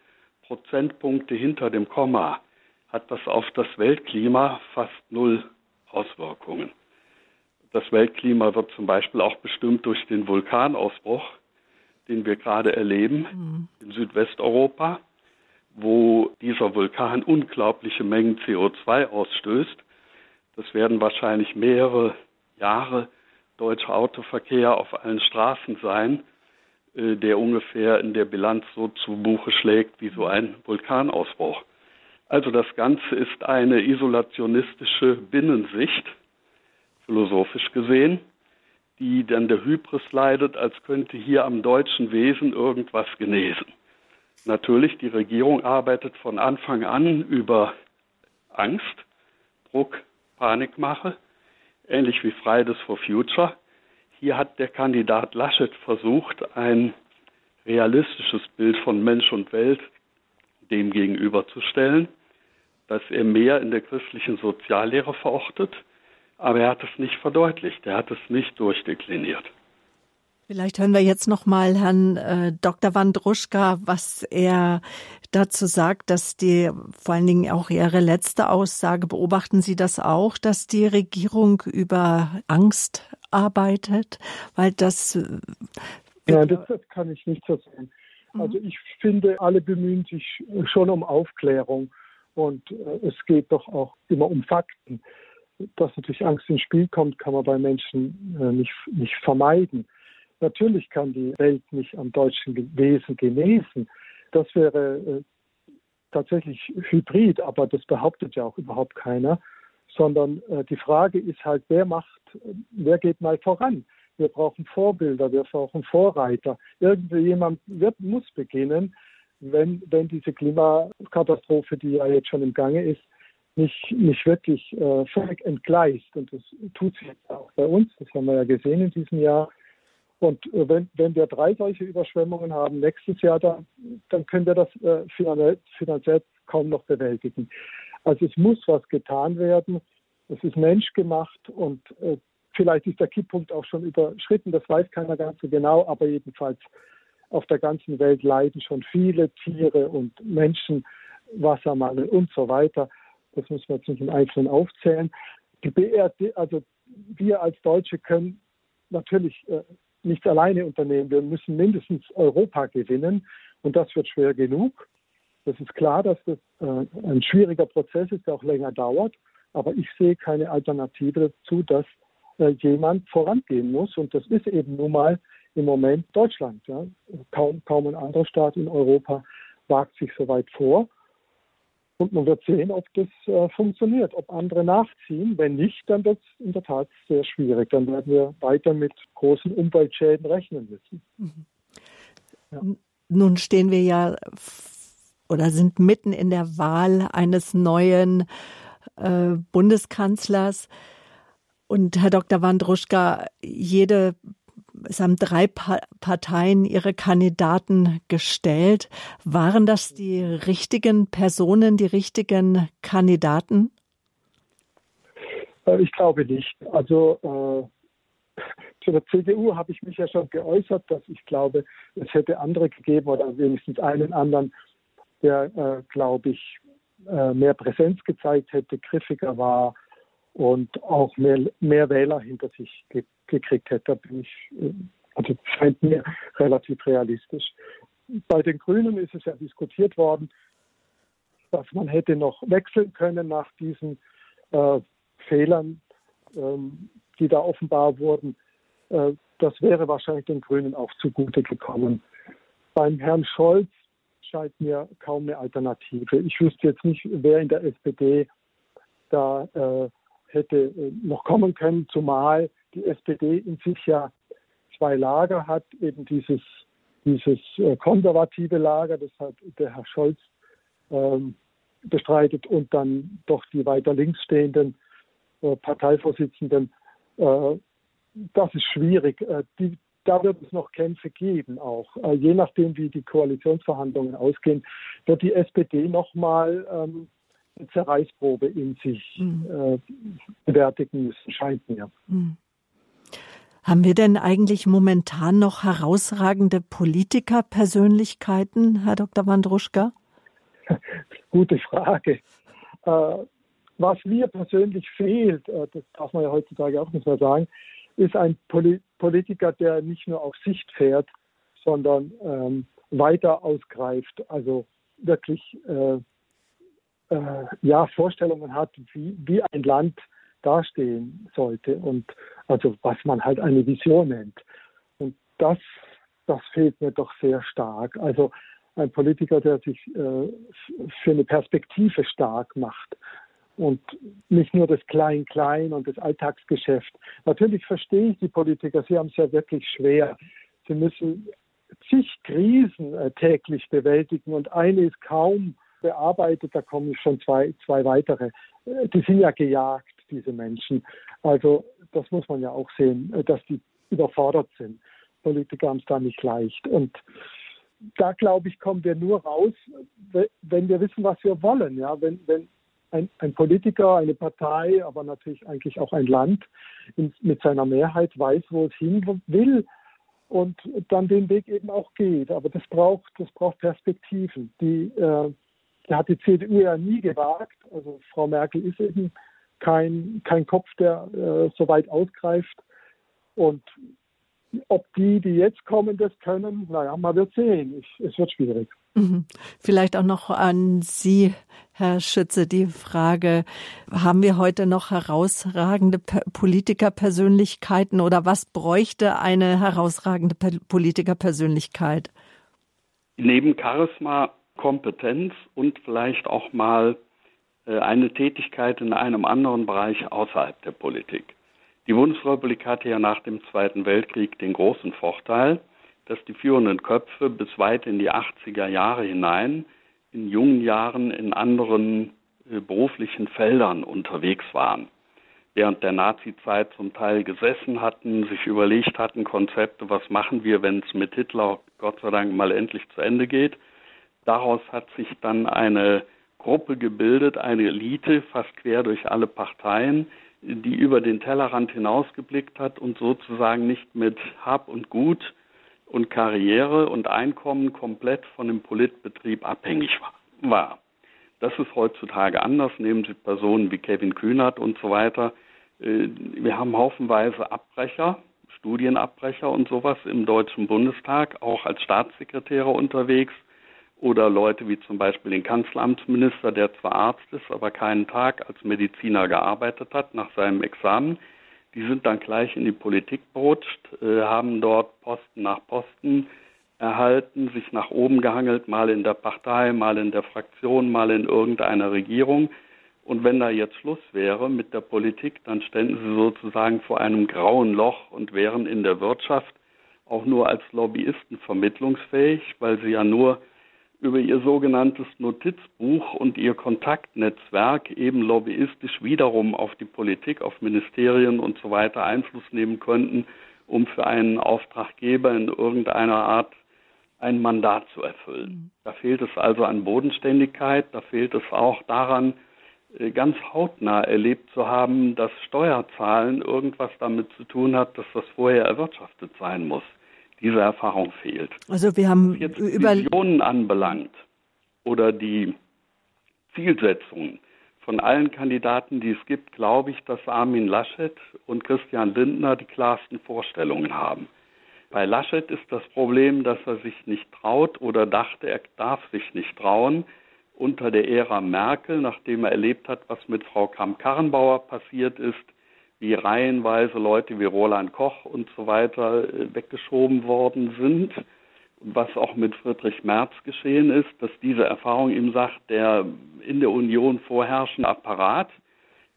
Prozentpunkte hinter dem Komma, hat das auf das Weltklima fast null Auswirkungen. Das Weltklima wird zum Beispiel auch bestimmt durch den Vulkanausbruch, den wir gerade erleben mhm. in Südwesteuropa, wo dieser Vulkan unglaubliche Mengen CO2 ausstößt. Das werden wahrscheinlich mehrere Jahre deutscher Autoverkehr auf allen Straßen sein, äh, der ungefähr in der Bilanz so zu Buche schlägt wie so ein Vulkanausbruch. Also das Ganze ist eine isolationistische Binnensicht, philosophisch gesehen, die dann der Hybris leidet, als könnte hier am deutschen Wesen irgendwas genesen. Natürlich, die Regierung arbeitet von Anfang an über Angst, Druck, Panikmache ähnlich wie Fridays for Future. Hier hat der Kandidat Laschet versucht, ein realistisches Bild von Mensch und Welt dem gegenüberzustellen, dass er mehr in der christlichen Soziallehre verortet, aber er hat es nicht verdeutlicht, er hat es nicht durchdekliniert. Vielleicht hören wir jetzt noch mal Herrn äh, Dr. Wandruschka, was er dazu sagt, dass die vor allen Dingen auch Ihre letzte Aussage beobachten Sie das auch, dass die Regierung über Angst arbeitet, weil das äh, ja, das, das kann ich nicht so sehen. Mhm. Also ich finde, alle bemühen sich schon um Aufklärung und äh, es geht doch auch immer um Fakten. Dass natürlich Angst ins Spiel kommt, kann man bei Menschen äh, nicht, nicht vermeiden. Natürlich kann die Welt nicht am deutschen Wesen genesen. Das wäre äh, tatsächlich hybrid, aber das behauptet ja auch überhaupt keiner. Sondern äh, die Frage ist halt, wer macht, wer geht mal voran? Wir brauchen Vorbilder, wir brauchen Vorreiter. Irgendjemand wird, muss beginnen, wenn, wenn diese Klimakatastrophe, die ja jetzt schon im Gange ist, nicht, nicht wirklich äh, völlig entgleist. Und das tut jetzt auch bei uns. Das haben wir ja gesehen in diesem Jahr. Und äh, wenn, wenn wir drei solche Überschwemmungen haben nächstes Jahr, dann, dann können wir das äh, finanziell, finanziell kaum noch bewältigen. Also es muss was getan werden. es ist menschgemacht und äh, vielleicht ist der Kipppunkt auch schon überschritten, das weiß keiner ganz so genau, aber jedenfalls auf der ganzen Welt leiden schon viele Tiere und Menschen Wassermangel und so weiter. Das müssen wir jetzt nicht im Einzelnen aufzählen. Die BRD, also wir als Deutsche können natürlich äh, nichts alleine unternehmen. Wir müssen mindestens Europa gewinnen und das wird schwer genug. Das ist klar, dass das äh, ein schwieriger Prozess ist, der auch länger dauert. Aber ich sehe keine Alternative dazu, dass äh, jemand vorangehen muss. Und das ist eben nun mal im Moment Deutschland. Ja. Kaum, kaum ein anderer Staat in Europa wagt sich so weit vor. Und man wird sehen, ob das äh, funktioniert, ob andere nachziehen. Wenn nicht, dann wird es in der Tat sehr schwierig. Dann werden wir weiter mit großen Umweltschäden rechnen müssen. Mhm. Ja. Nun stehen wir ja oder sind mitten in der Wahl eines neuen äh, Bundeskanzlers. Und Herr Dr. Wandruschka, jede es haben drei pa Parteien ihre Kandidaten gestellt. Waren das die richtigen Personen, die richtigen Kandidaten? Äh, ich glaube nicht. Also äh, zu der CDU habe ich mich ja schon geäußert, dass ich glaube, es hätte andere gegeben oder wenigstens einen anderen, der, äh, glaube ich, äh, mehr Präsenz gezeigt hätte, griffiger war und auch mehr, mehr Wähler hinter sich ge gekriegt hätte. Da bin ich, äh, also scheint mir relativ realistisch. Bei den Grünen ist es ja diskutiert worden, dass man hätte noch wechseln können nach diesen äh, Fehlern, ähm, die da offenbar wurden. Äh, das wäre wahrscheinlich den Grünen auch zugute gekommen. Beim Herrn Scholz scheint mir kaum eine Alternative. Ich wüsste jetzt nicht, wer in der SPD da äh, hätte äh, noch kommen können, zumal die SPD in sich ja zwei Lager hat, eben dieses, dieses äh, konservative Lager, das hat der Herr Scholz ähm, bestreitet und dann doch die weiter links stehenden äh, Parteivorsitzenden. Äh, das ist schwierig. Äh, die, da wird es noch Kämpfe geben auch. Äh, je nachdem, wie die Koalitionsverhandlungen ausgehen, wird die SPD nochmal ähm, eine Zerreißprobe in sich mhm. äh, bewertigen müssen, scheint mir. Mhm. Haben wir denn eigentlich momentan noch herausragende Politikerpersönlichkeiten, Herr Dr. Wandruschka? Gute Frage. Äh, was mir persönlich fehlt, äh, das darf man ja heutzutage auch nicht mehr sagen, ist ein Poli Politiker, der nicht nur auf Sicht fährt, sondern ähm, weiter ausgreift, also wirklich äh, äh, ja, Vorstellungen hat, wie, wie ein Land dastehen sollte und also was man halt eine Vision nennt. Und das, das fehlt mir doch sehr stark. Also ein Politiker, der sich äh, für eine Perspektive stark macht und nicht nur das Klein-Klein und das Alltagsgeschäft. Natürlich verstehe ich die Politiker, sie haben es ja wirklich schwer. Sie müssen zig Krisen äh, täglich bewältigen und eine ist kaum bearbeitet, da kommen schon zwei, zwei weitere. Äh, die sind ja gejagt, diese Menschen. Also das muss man ja auch sehen, äh, dass die überfordert sind. Politiker haben es da nicht leicht. Und da glaube ich, kommen wir nur raus, wenn wir wissen, was wir wollen. Ja, wenn, wenn ein, ein Politiker, eine Partei, aber natürlich eigentlich auch ein Land in, mit seiner Mehrheit weiß, wo es hin will und dann den Weg eben auch geht. Aber das braucht, das braucht Perspektiven. Die, äh, die hat die CDU ja nie gewagt. Also Frau Merkel ist eben kein, kein Kopf, der äh, so weit ausgreift. Und ob die, die jetzt kommen, das können, naja, man wird sehen. Ich, es wird schwierig. Mhm. Vielleicht auch noch an Sie, Herr Schütze, die Frage, haben wir heute noch herausragende Politikerpersönlichkeiten oder was bräuchte eine herausragende Politikerpersönlichkeit? Neben Charisma, Kompetenz und vielleicht auch mal eine Tätigkeit in einem anderen Bereich außerhalb der Politik. Die Bundesrepublik hatte ja nach dem Zweiten Weltkrieg den großen Vorteil, dass die führenden Köpfe bis weit in die 80er Jahre hinein in jungen Jahren in anderen äh, beruflichen Feldern unterwegs waren. Während der Nazi-Zeit zum Teil gesessen hatten, sich überlegt hatten, Konzepte, was machen wir, wenn es mit Hitler Gott sei Dank mal endlich zu Ende geht. Daraus hat sich dann eine Gruppe gebildet, eine Elite, fast quer durch alle Parteien, die über den Tellerrand hinausgeblickt hat und sozusagen nicht mit Hab und Gut und Karriere und Einkommen komplett von dem Politbetrieb abhängig war. Das ist heutzutage anders. Nehmen Sie Personen wie Kevin Kühnert und so weiter. Äh, wir haben haufenweise Abbrecher, Studienabbrecher und sowas im Deutschen Bundestag, auch als Staatssekretäre unterwegs oder Leute wie zum Beispiel den Kanzleramtsminister, der zwar Arzt ist, aber keinen Tag als Mediziner gearbeitet hat nach seinem Examen. Die sind dann gleich in die Politik gerutscht, äh, haben dort Posten nach Posten erhalten, sich nach oben gehangelt, mal in der Partei, mal in der Fraktion, mal in irgendeiner Regierung. Und wenn da jetzt Schluss wäre mit der Politik, dann ständen sie sozusagen vor einem grauen Loch und wären in der Wirtschaft auch nur als Lobbyisten vermittlungsfähig, weil sie ja nur über ihr sogenanntes Notizbuch und ihr Kontaktnetzwerk eben lobbyistisch wiederum auf die Politik, auf Ministerien und so weiter Einfluss nehmen könnten, um für einen Auftraggeber in irgendeiner Art ein Mandat zu erfüllen. Mhm. Da fehlt es also an Bodenständigkeit, da fehlt es auch daran, äh, ganz hautnah erlebt zu haben, dass Steuerzahlen irgendwas damit zu tun hat, dass das vorher erwirtschaftet sein muss diese Erfahrung fehlt. Also wir haben jetzt über Visionen anbelangt oder die Zielsetzungen von allen Kandidaten, die es gibt, glaube ich, dass Armin Laschet und Christian Lindner die klarsten Vorstellungen haben. Bei Laschet ist das Problem, dass er sich nicht traut oder dachte, er darf sich nicht trauen. Unter der Ära Merkel, nachdem er erlebt hat, was mit Frau Kramp-Karrenbauer passiert ist, wie reihenweise Leute wie Roland Koch und so weiter äh, weggeschoben worden sind. Was auch mit Friedrich Merz geschehen ist, dass diese Erfahrung ihm sagt, der in der Union vorherrschende Apparat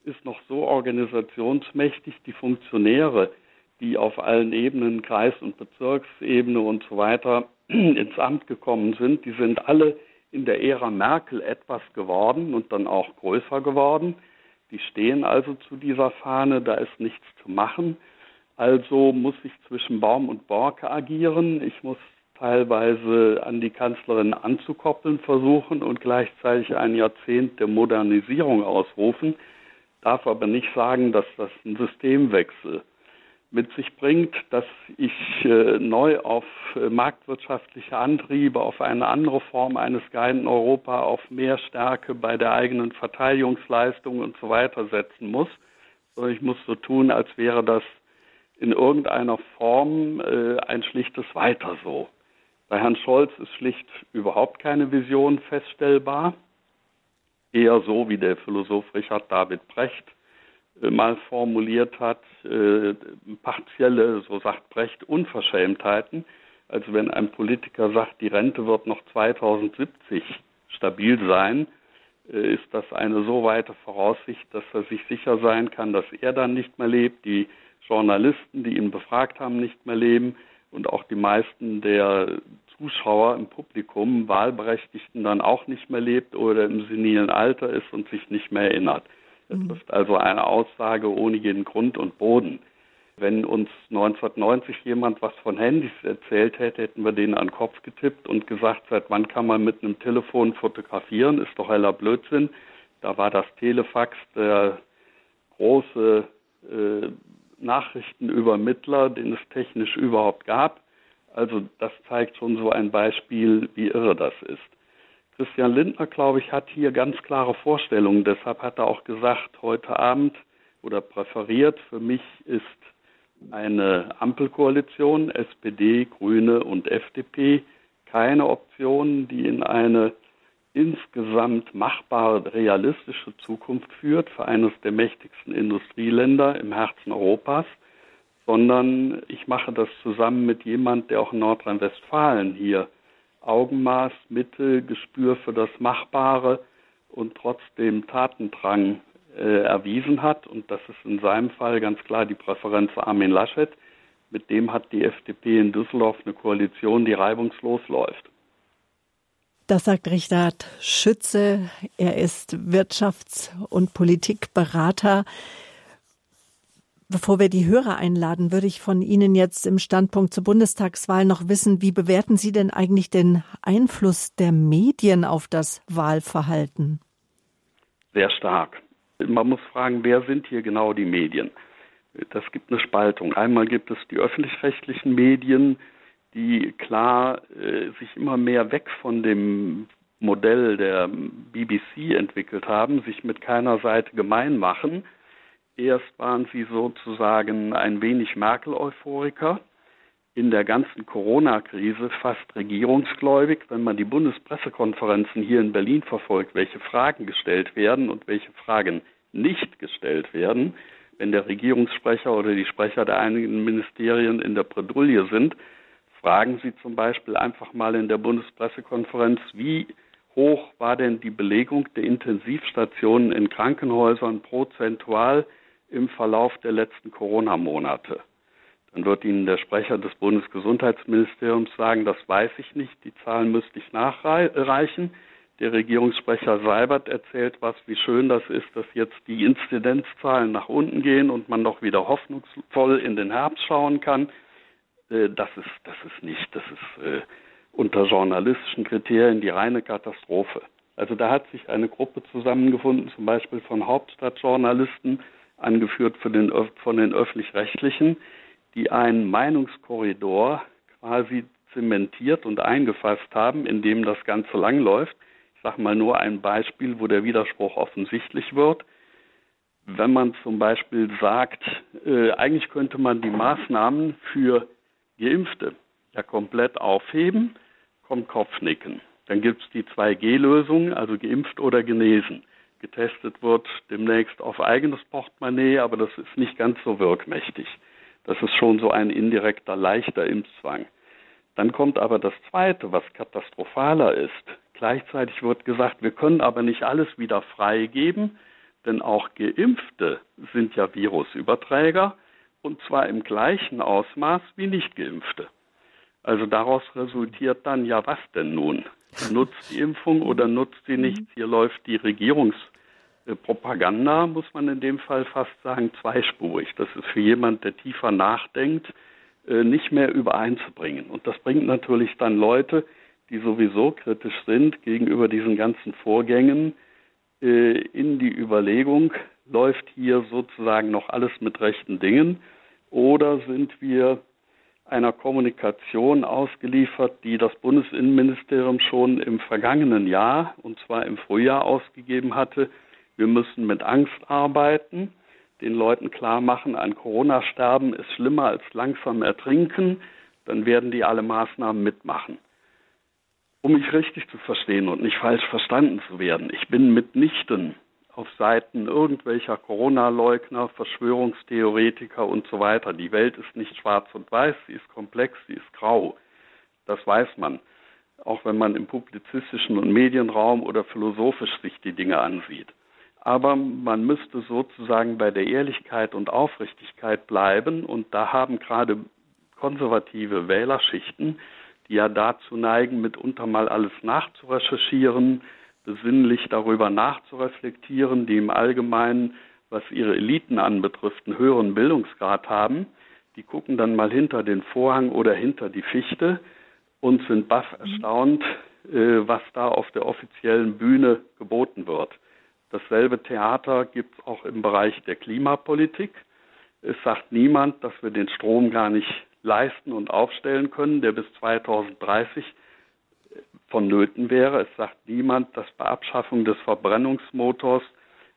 ist noch so organisationsmächtig, die Funktionäre, die auf allen Ebenen, Kreis- und Bezirksebene und so weiter ins Amt gekommen sind, die sind alle in der Ära Merkel etwas geworden und dann auch größer geworden. Die stehen also zu dieser Fahne, da ist nichts zu machen. Also muss ich zwischen Baum und Borke agieren. Ich muss teilweise an die Kanzlerin anzukoppeln versuchen und gleichzeitig ein Jahrzehnt der Modernisierung ausrufen, darf aber nicht sagen, dass das ein Systemwechsel mit sich bringt, dass ich äh, neu auf äh, marktwirtschaftliche Antriebe, auf eine andere Form eines geeinten Europa, auf mehr Stärke bei der eigenen Verteidigungsleistung und so weiter setzen muss, sondern ich muss so tun, als wäre das in irgendeiner Form äh, ein schlichtes Weiter so. Bei Herrn Scholz ist schlicht überhaupt keine Vision feststellbar. Eher so wie der Philosoph Richard David Brecht mal formuliert hat, äh, partielle, so sagt Brecht, Unverschämtheiten. Also wenn ein Politiker sagt, die Rente wird noch 2070 stabil sein, äh, ist das eine so weite Voraussicht, dass er sich sicher sein kann, dass er dann nicht mehr lebt, die Journalisten, die ihn befragt haben, nicht mehr leben und auch die meisten der Zuschauer im Publikum, Wahlberechtigten dann auch nicht mehr lebt oder im senilen Alter ist und sich nicht mehr erinnert. Das mhm. ist also eine Aussage ohne jeden Grund und Boden. Wenn uns 1990 jemand was von Handys erzählt hätte, hätten wir denen an den Kopf getippt und gesagt, seit wann kann man mit einem Telefon fotografieren? Ist doch heller Blödsinn. Da war das Telefax der große äh, Nachrichtenübermittler, den es technisch überhaupt gab. Also das zeigt schon so ein Beispiel, wie irre das ist. Christian Lindner, glaube ich, hat hier ganz klare Vorstellungen. Deshalb hat er auch gesagt, heute Abend oder präferiert für mich ist eine Ampelkoalition, SPD, Grüne und FDP, keine Option, die in eine insgesamt machbare, realistische Zukunft führt für eines der mächtigsten Industrieländer im Herzen Europas, sondern ich mache das zusammen mit jemand, der auch in Nordrhein-Westfalen hier Augenmaß, Mitte, Gespür für das Machbare und trotzdem Tatendrang äh, erwiesen hat. Und das ist in seinem Fall ganz klar die Präferenz Armin Laschet. Mit dem hat die FDP in Düsseldorf eine Koalition, die reibungslos läuft. Das sagt Richard Schütze. Er ist Wirtschafts- und Politikberater. Bevor wir die Hörer einladen, würde ich von Ihnen jetzt im Standpunkt zur Bundestagswahl noch wissen, wie bewerten Sie denn eigentlich den Einfluss der Medien auf das Wahlverhalten? sehr stark. Man muss fragen, wer sind hier genau die Medien? Das gibt eine Spaltung. Einmal gibt es die öffentlich-rechtlichen Medien, die klar äh, sich immer mehr weg von dem Modell der BBC entwickelt haben, sich mit keiner Seite gemein machen. Erst waren sie sozusagen ein wenig Merkel-Euphoriker, in der ganzen Corona-Krise fast regierungsgläubig, wenn man die Bundespressekonferenzen hier in Berlin verfolgt, welche Fragen gestellt werden und welche Fragen nicht gestellt werden, wenn der Regierungssprecher oder die Sprecher der einigen Ministerien in der Bredouille sind, fragen Sie zum Beispiel einfach mal in der Bundespressekonferenz, wie hoch war denn die Belegung der Intensivstationen in Krankenhäusern prozentual im Verlauf der letzten Corona-Monate? Dann wird Ihnen der Sprecher des Bundesgesundheitsministeriums sagen, das weiß ich nicht, die Zahlen müsste ich nachreichen. Der Regierungssprecher Seibert erzählt was, wie schön das ist, dass jetzt die Inzidenzzahlen nach unten gehen und man doch wieder hoffnungsvoll in den Herbst schauen kann. Äh, das ist, das ist nicht, das ist äh, unter journalistischen Kriterien die reine Katastrophe. Also da hat sich eine Gruppe zusammengefunden, zum Beispiel von Hauptstadtjournalisten, angeführt von den, von den öffentlich-rechtlichen, die einen Meinungskorridor quasi zementiert und eingefasst haben, in dem das Ganze langläuft. Ich sage mal nur ein Beispiel, wo der Widerspruch offensichtlich wird. Wenn man zum Beispiel sagt, äh, eigentlich könnte man die Maßnahmen für Geimpfte ja komplett aufheben, kommt Kopfnicken. Dann gibt es die 2G-Lösung, also geimpft oder genesen. Getestet wird demnächst auf eigenes Portemonnaie, aber das ist nicht ganz so wirkmächtig. Das ist schon so ein indirekter, leichter Impfzwang. Dann kommt aber das Zweite, was katastrophaler ist. Gleichzeitig wird gesagt, wir können aber nicht alles wieder freigeben, denn auch Geimpfte sind ja Virusüberträger und zwar im gleichen Ausmaß wie Nichtgeimpfte. Also daraus resultiert dann ja was denn nun? Nutzt die Impfung oder nutzt sie nicht? Hier läuft die Regierungs- äh, Propaganda, muss man in dem Fall fast sagen, zweispurig. Das ist für jemand, der tiefer nachdenkt, äh, nicht mehr übereinzubringen. Und das bringt natürlich dann Leute, die sowieso kritisch sind gegenüber diesen ganzen Vorgängen, äh, in die Überlegung, läuft hier sozusagen noch alles mit rechten Dingen oder sind wir einer Kommunikation ausgeliefert, die das Bundesinnenministerium schon im vergangenen Jahr, und zwar im Frühjahr, ausgegeben hatte, wir müssen mit Angst arbeiten, den Leuten klar machen, ein Corona-Sterben ist schlimmer als langsam ertrinken, dann werden die alle Maßnahmen mitmachen. Um mich richtig zu verstehen und nicht falsch verstanden zu werden, ich bin mitnichten auf Seiten irgendwelcher Corona-Leugner, Verschwörungstheoretiker und so weiter. Die Welt ist nicht schwarz und weiß, sie ist komplex, sie ist grau. Das weiß man, auch wenn man im publizistischen und Medienraum oder philosophisch sich die Dinge ansieht. Aber man müsste sozusagen bei der Ehrlichkeit und Aufrichtigkeit bleiben. Und da haben gerade konservative Wählerschichten, die ja dazu neigen, mitunter mal alles nachzurecherchieren, besinnlich darüber nachzureflektieren, die im Allgemeinen, was ihre Eliten anbetrifft, einen höheren Bildungsgrad haben, die gucken dann mal hinter den Vorhang oder hinter die Fichte und sind baff erstaunt, äh, was da auf der offiziellen Bühne geboten wird. Dasselbe Theater gibt es auch im Bereich der Klimapolitik. Es sagt niemand, dass wir den Strom gar nicht leisten und aufstellen können, der bis 2030 vonnöten wäre. Es sagt niemand, dass bei Abschaffung des Verbrennungsmotors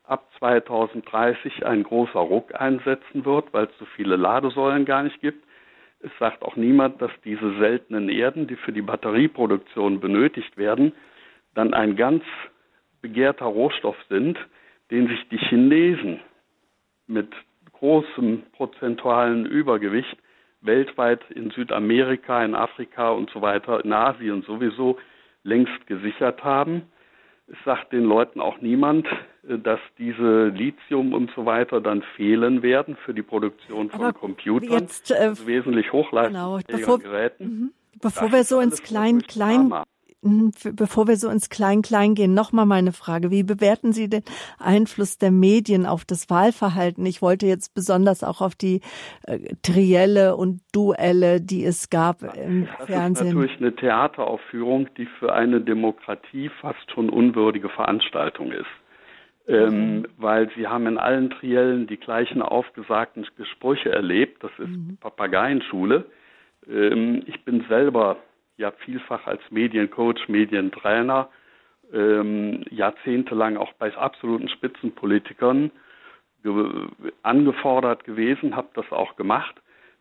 ab 2030 ein großer Ruck einsetzen wird, weil es so viele Ladesäulen gar nicht gibt. Es sagt auch niemand, dass diese seltenen Erden, die für die Batterieproduktion benötigt werden, dann ein ganz begehrter Rohstoff sind, den sich die Chinesen mit großem prozentualen Übergewicht weltweit in Südamerika, in Afrika und so weiter, in Asien sowieso längst gesichert haben. Es sagt den Leuten auch niemand, äh, dass diese Lithium und so weiter dann fehlen werden für die Produktion von Aber Computern, jetzt, äh, also wesentlich hochleistungsfähiger genau, bevor, Geräten. Mhm. Bevor wir so ins Klein-Klein bevor wir so ins Klein-Klein gehen, nochmal meine Frage. Wie bewerten Sie den Einfluss der Medien auf das Wahlverhalten? Ich wollte jetzt besonders auch auf die äh, Trielle und Duelle, die es gab im das Fernsehen. Das ist natürlich eine Theateraufführung, die für eine Demokratie fast schon unwürdige Veranstaltung ist. ähm, weil sie haben in allen Triellen die gleichen aufgesagten Sprüche erlebt. Das ist mhm. Papageienschule. Ähm, ich bin selber ja vielfach als Mediencoach, Medientrainer, ähm, jahrzehntelang auch bei absoluten Spitzenpolitikern ge angefordert gewesen, habe das auch gemacht.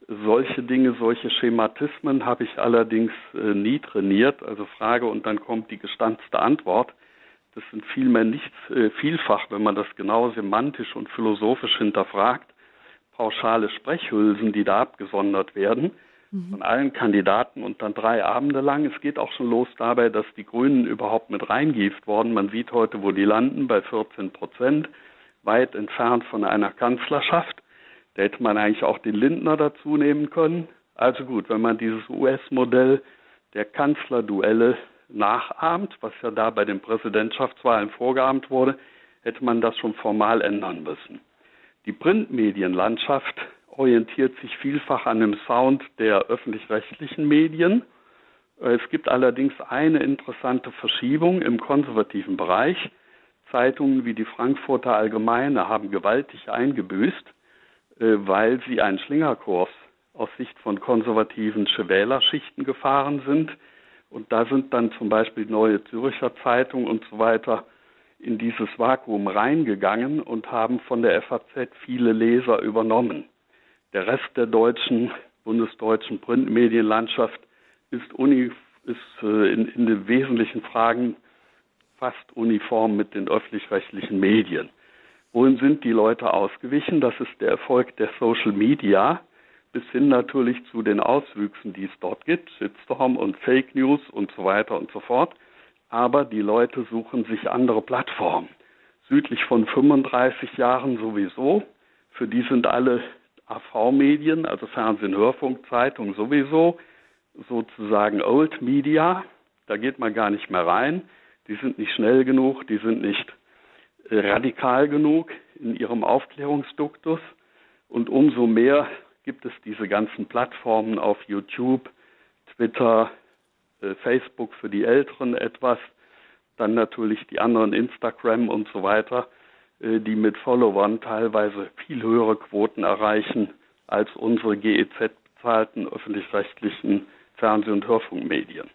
Solche Dinge, solche Schematismen habe ich allerdings äh, nie trainiert. Also Frage und dann kommt die gestanzte Antwort. Das sind vielmehr nicht äh, vielfach, wenn man das genau semantisch und philosophisch hinterfragt, pauschale Sprechhülsen, die da abgesondert werden. Von allen Kandidaten und dann drei Abende lang. Es geht auch schon los dabei, dass die Grünen überhaupt mit reingieft worden. Man sieht heute, wo die landen, bei 14 Prozent, weit entfernt von einer Kanzlerschaft. Da hätte man eigentlich auch den Lindner dazu nehmen können. Also gut, wenn man dieses US-Modell der Kanzlerduelle nachahmt, was ja da bei den Präsidentschaftswahlen vorgeahmt wurde, hätte man das schon formal ändern müssen. Die Printmedienlandschaft orientiert sich vielfach an dem Sound der öffentlich-rechtlichen Medien. Es gibt allerdings eine interessante Verschiebung im konservativen Bereich. Zeitungen wie die Frankfurter Allgemeine haben gewaltig eingebüßt, äh, weil sie einen Schlingerkurs aus Sicht von konservativen Wählerschichten gefahren sind und da sind dann zum Beispiel Neue Zürcher Zeitung und so weiter in dieses Vakuum reingegangen und haben von der FAZ viele Leser übernommen. Der Rest der deutschen, bundesdeutschen Printmedienlandschaft ist, uni, ist äh, in, in den wesentlichen Fragen fast uniform mit den öffentlich-rechtlichen Medien. Wohin sind die Leute ausgewichen? Das ist der Erfolg der Social Media bis hin natürlich zu den Auswüchsen, die es dort gibt, Shitstorm und Fake News und so weiter und so fort. Aber die Leute suchen sich andere Plattformen. Südlich von 35 Jahren sowieso. Für die sind alle AV-Medien, also Fernsehen, Hörfunk, Zeitung sowieso, sozusagen Old Media. Da geht man gar nicht mehr rein. Die sind nicht schnell genug, die sind nicht äh, radikal genug in ihrem Aufklärungsduktus. Und umso mehr gibt es diese ganzen Plattformen auf YouTube, Twitter, äh, Facebook für die Älteren etwas, dann natürlich die anderen Instagram und so weiter, die mit Followern teilweise viel höhere Quoten erreichen als unsere GEZ bezahlten öffentlich-rechtlichen Fernseh- und Hörfunkmedien.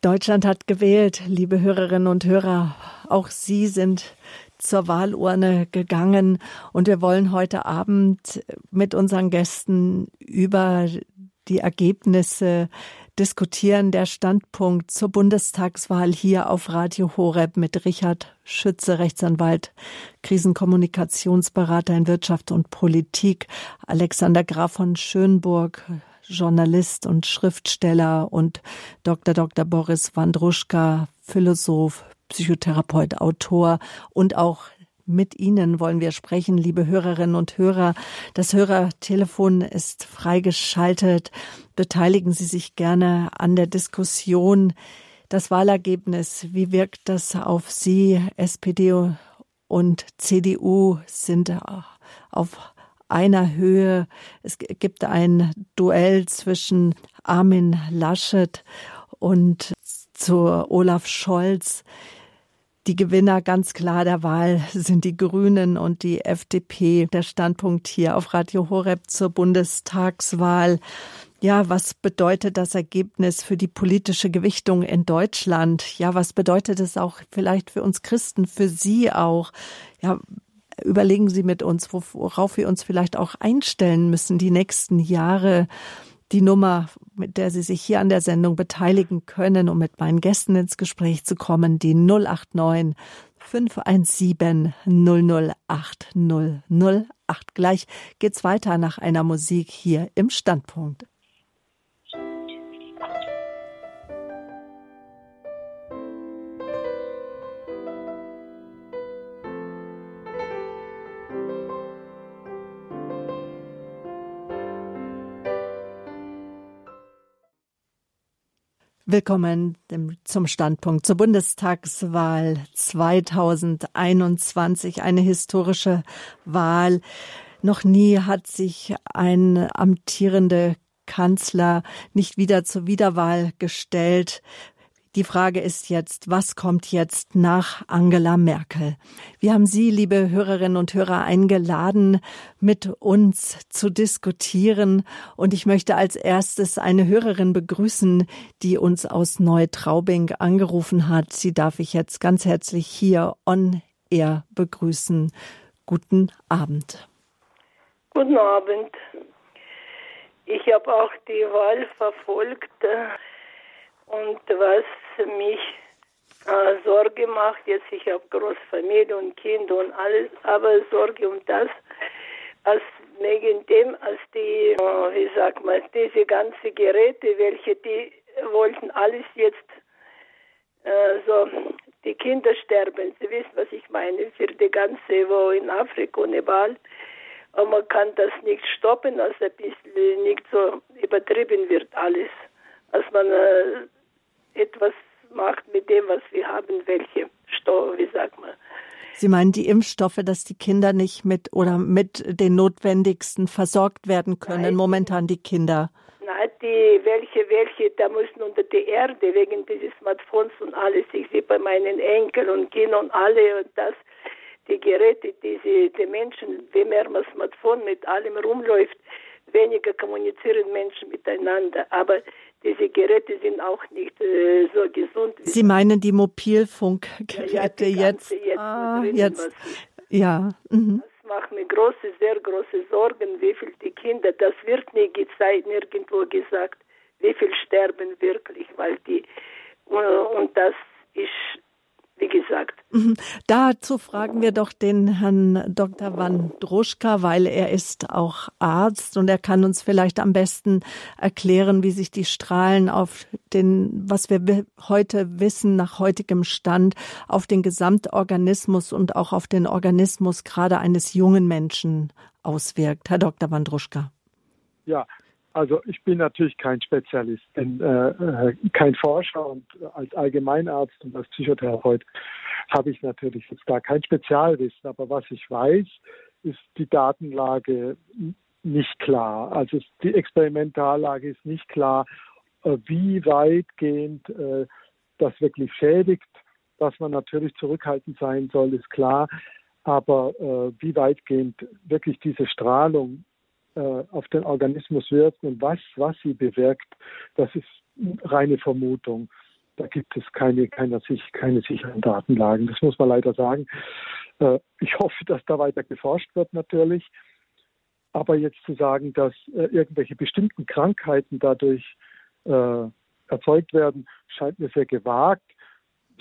Deutschland hat gewählt, liebe Hörerinnen und Hörer. Auch Sie sind zur Wahlurne gegangen und wir wollen heute Abend mit unseren Gästen über die Ergebnisse diskutieren. Der Standpunkt zur Bundestagswahl hier auf Radio Horeb mit Richard Schütze, Rechtsanwalt, Krisenkommunikationsberater in Wirtschaft und Politik, Alexander Graf von Schönburg, Journalist und Schriftsteller und Dr. Dr. Boris Wandruschka, Philosoph, Psychotherapeut, Autor und auch mit Ihnen wollen wir sprechen, liebe Hörerinnen und Hörer. Das Hörertelefon ist freigeschaltet. Beteiligen Sie sich gerne an der Diskussion. Das Wahlergebnis, wie wirkt das auf Sie? SPD und CDU sind auf einer Höhe. Es gibt ein Duell zwischen Armin Laschet und zu Olaf Scholz. Die Gewinner ganz klar der Wahl sind die Grünen und die FDP. Der Standpunkt hier auf Radio Horeb zur Bundestagswahl. Ja, was bedeutet das Ergebnis für die politische Gewichtung in Deutschland? Ja, was bedeutet es auch vielleicht für uns Christen, für Sie auch? Ja, überlegen Sie mit uns, worauf wir uns vielleicht auch einstellen müssen die nächsten Jahre die Nummer, mit der Sie sich hier an der Sendung beteiligen können, um mit meinen Gästen ins Gespräch zu kommen, die 089 517 008 008. Gleich geht's weiter nach einer Musik hier im Standpunkt. Willkommen zum Standpunkt zur Bundestagswahl 2021, eine historische Wahl. Noch nie hat sich ein amtierender Kanzler nicht wieder zur Wiederwahl gestellt. Die Frage ist jetzt, was kommt jetzt nach Angela Merkel? Wir haben Sie, liebe Hörerinnen und Hörer, eingeladen, mit uns zu diskutieren. Und ich möchte als erstes eine Hörerin begrüßen, die uns aus Neutraubing angerufen hat. Sie darf ich jetzt ganz herzlich hier on air begrüßen. Guten Abend. Guten Abend. Ich habe auch die Wahl verfolgt und was mich äh, Sorge macht, jetzt ich habe große Familie und Kinder und alles, aber Sorge um das, als wegen dem, als die, äh, wie sagt man, diese ganzen Geräte, welche die wollten alles jetzt äh, so, die Kinder sterben, Sie wissen, was ich meine, für die ganze, wo in Afrika und überall, aber man kann das nicht stoppen, als ein bisschen nicht so übertrieben wird alles. Als man äh, etwas macht mit dem, was wir haben, welche Stoffe, wie sagt man. Sie meinen die Impfstoffe, dass die Kinder nicht mit oder mit den notwendigsten versorgt werden können, Nein, momentan die Kinder? Nein, die, welche, welche, da müssen unter die Erde wegen dieses Smartphones und alles. Ich sehe bei meinen Enkeln und Kindern und alle und das, die Geräte, diese, die Menschen, wie mehr man Smartphone mit allem rumläuft, weniger kommunizieren Menschen miteinander. Aber diese Geräte sind auch nicht äh, so gesund. Sie meinen die Mobilfunkgeräte ja, ja, jetzt? jetzt, ah, jetzt. Ja. Mhm. Das macht mir große, sehr große Sorgen, wie viel die Kinder, das wird nie gezeigt, nirgendwo gesagt, wie viel sterben wirklich, weil die, und das ist wie gesagt. Mhm. Dazu fragen wir doch den Herrn Dr. Wandruschka, weil er ist auch Arzt und er kann uns vielleicht am besten erklären, wie sich die Strahlen auf den, was wir heute wissen, nach heutigem Stand, auf den Gesamtorganismus und auch auf den Organismus gerade eines jungen Menschen auswirkt. Herr Dr. Wandruschka. Ja, also ich bin natürlich kein Spezialist, bin, äh, äh, kein Forscher und als Allgemeinarzt und als Psychotherapeut habe ich natürlich jetzt da kein Spezialwissen. Aber was ich weiß, ist die Datenlage nicht klar. Also die Experimentallage ist nicht klar, äh, wie weitgehend äh, das wirklich schädigt. Dass man natürlich zurückhaltend sein soll, ist klar. Aber äh, wie weitgehend wirklich diese Strahlung äh, auf den Organismus wirkt und was, was sie bewirkt, das ist reine Vermutung. Da gibt es keine, keine, keine sicheren Datenlagen. Das muss man leider sagen. Äh, ich hoffe, dass da weiter geforscht wird natürlich. Aber jetzt zu sagen, dass äh, irgendwelche bestimmten Krankheiten dadurch erzeugt werden, scheint mir sehr gewagt.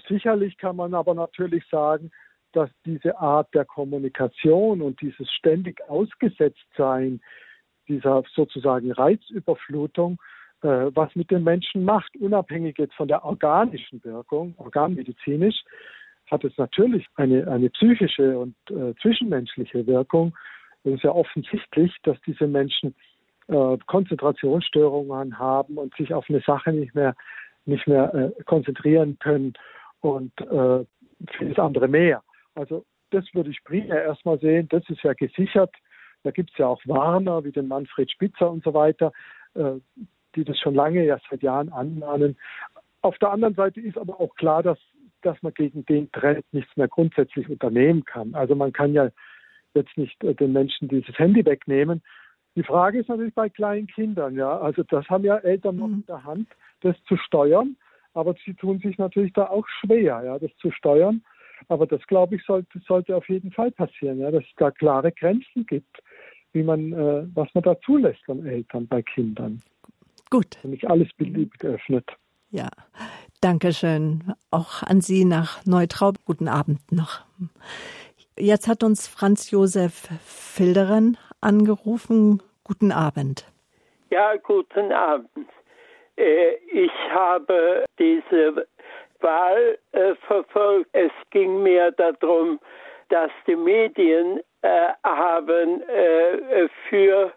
Sicherlich kann man aber natürlich sagen, dass diese Art der Kommunikation und dieses ständig ausgesetzt sein dieser sozusagen Reizüberflutung, äh, was mit den Menschen macht, unabhängig jetzt von der organischen Wirkung, organmedizinisch, hat es natürlich eine, eine psychische und äh, zwischenmenschliche Wirkung. Es ist ja offensichtlich, dass diese Menschen äh, Konzentrationsstörungen haben und sich auf eine Sache nicht mehr, nicht mehr äh, konzentrieren können und äh, vieles andere mehr. Also das würde ich primär erstmal sehen. Das ist ja gesichert da gibt es ja auch Warner wie den Manfred Spitzer und so weiter, äh, die das schon lange, ja seit Jahren anmahnen. Auf der anderen Seite ist aber auch klar, dass, dass man gegen den Trend nichts mehr grundsätzlich unternehmen kann. Also man kann ja jetzt nicht äh, den Menschen dieses Handy wegnehmen. Die Frage ist natürlich bei kleinen Kindern, ja. Also das haben ja Eltern noch mhm. in der Hand, das zu steuern. Aber sie tun sich natürlich da auch schwer, ja, das zu steuern. Aber das, glaube ich, sollte, sollte auf jeden Fall passieren, ja, dass es da klare Grenzen gibt, wie man, äh, was man da zulässt an Eltern bei Kindern. Gut. Und nicht alles beliebt öffnet. Ja, danke schön. Auch an Sie nach Neutraub. Guten Abend noch. Jetzt hat uns Franz Josef Filderin angerufen. Guten Abend. Ja, guten Abend. Äh, ich habe diese Wahl äh, verfolgt. Es ging mir darum, dass die Medien äh, haben äh, für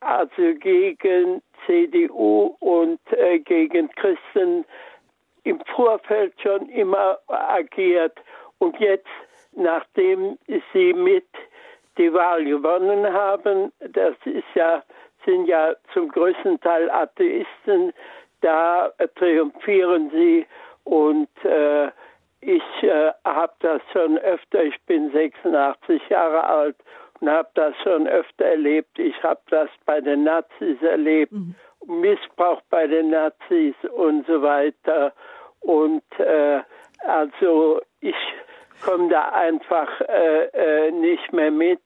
also gegen CDU und äh, gegen Christen im Vorfeld schon immer agiert. Und jetzt, nachdem sie mit die Wahl gewonnen haben, das ist ja sind ja zum größten Teil Atheisten, da triumphieren sie Und äh, ich äh, habe das schon öfter, ich bin 86 Jahre alt und habe das schon öfter erlebt. Ich habe das bei den Nazis erlebt, mhm. Missbrauch bei den Nazis und so weiter. Und äh, also ich komme da einfach äh, äh, nicht mehr mit.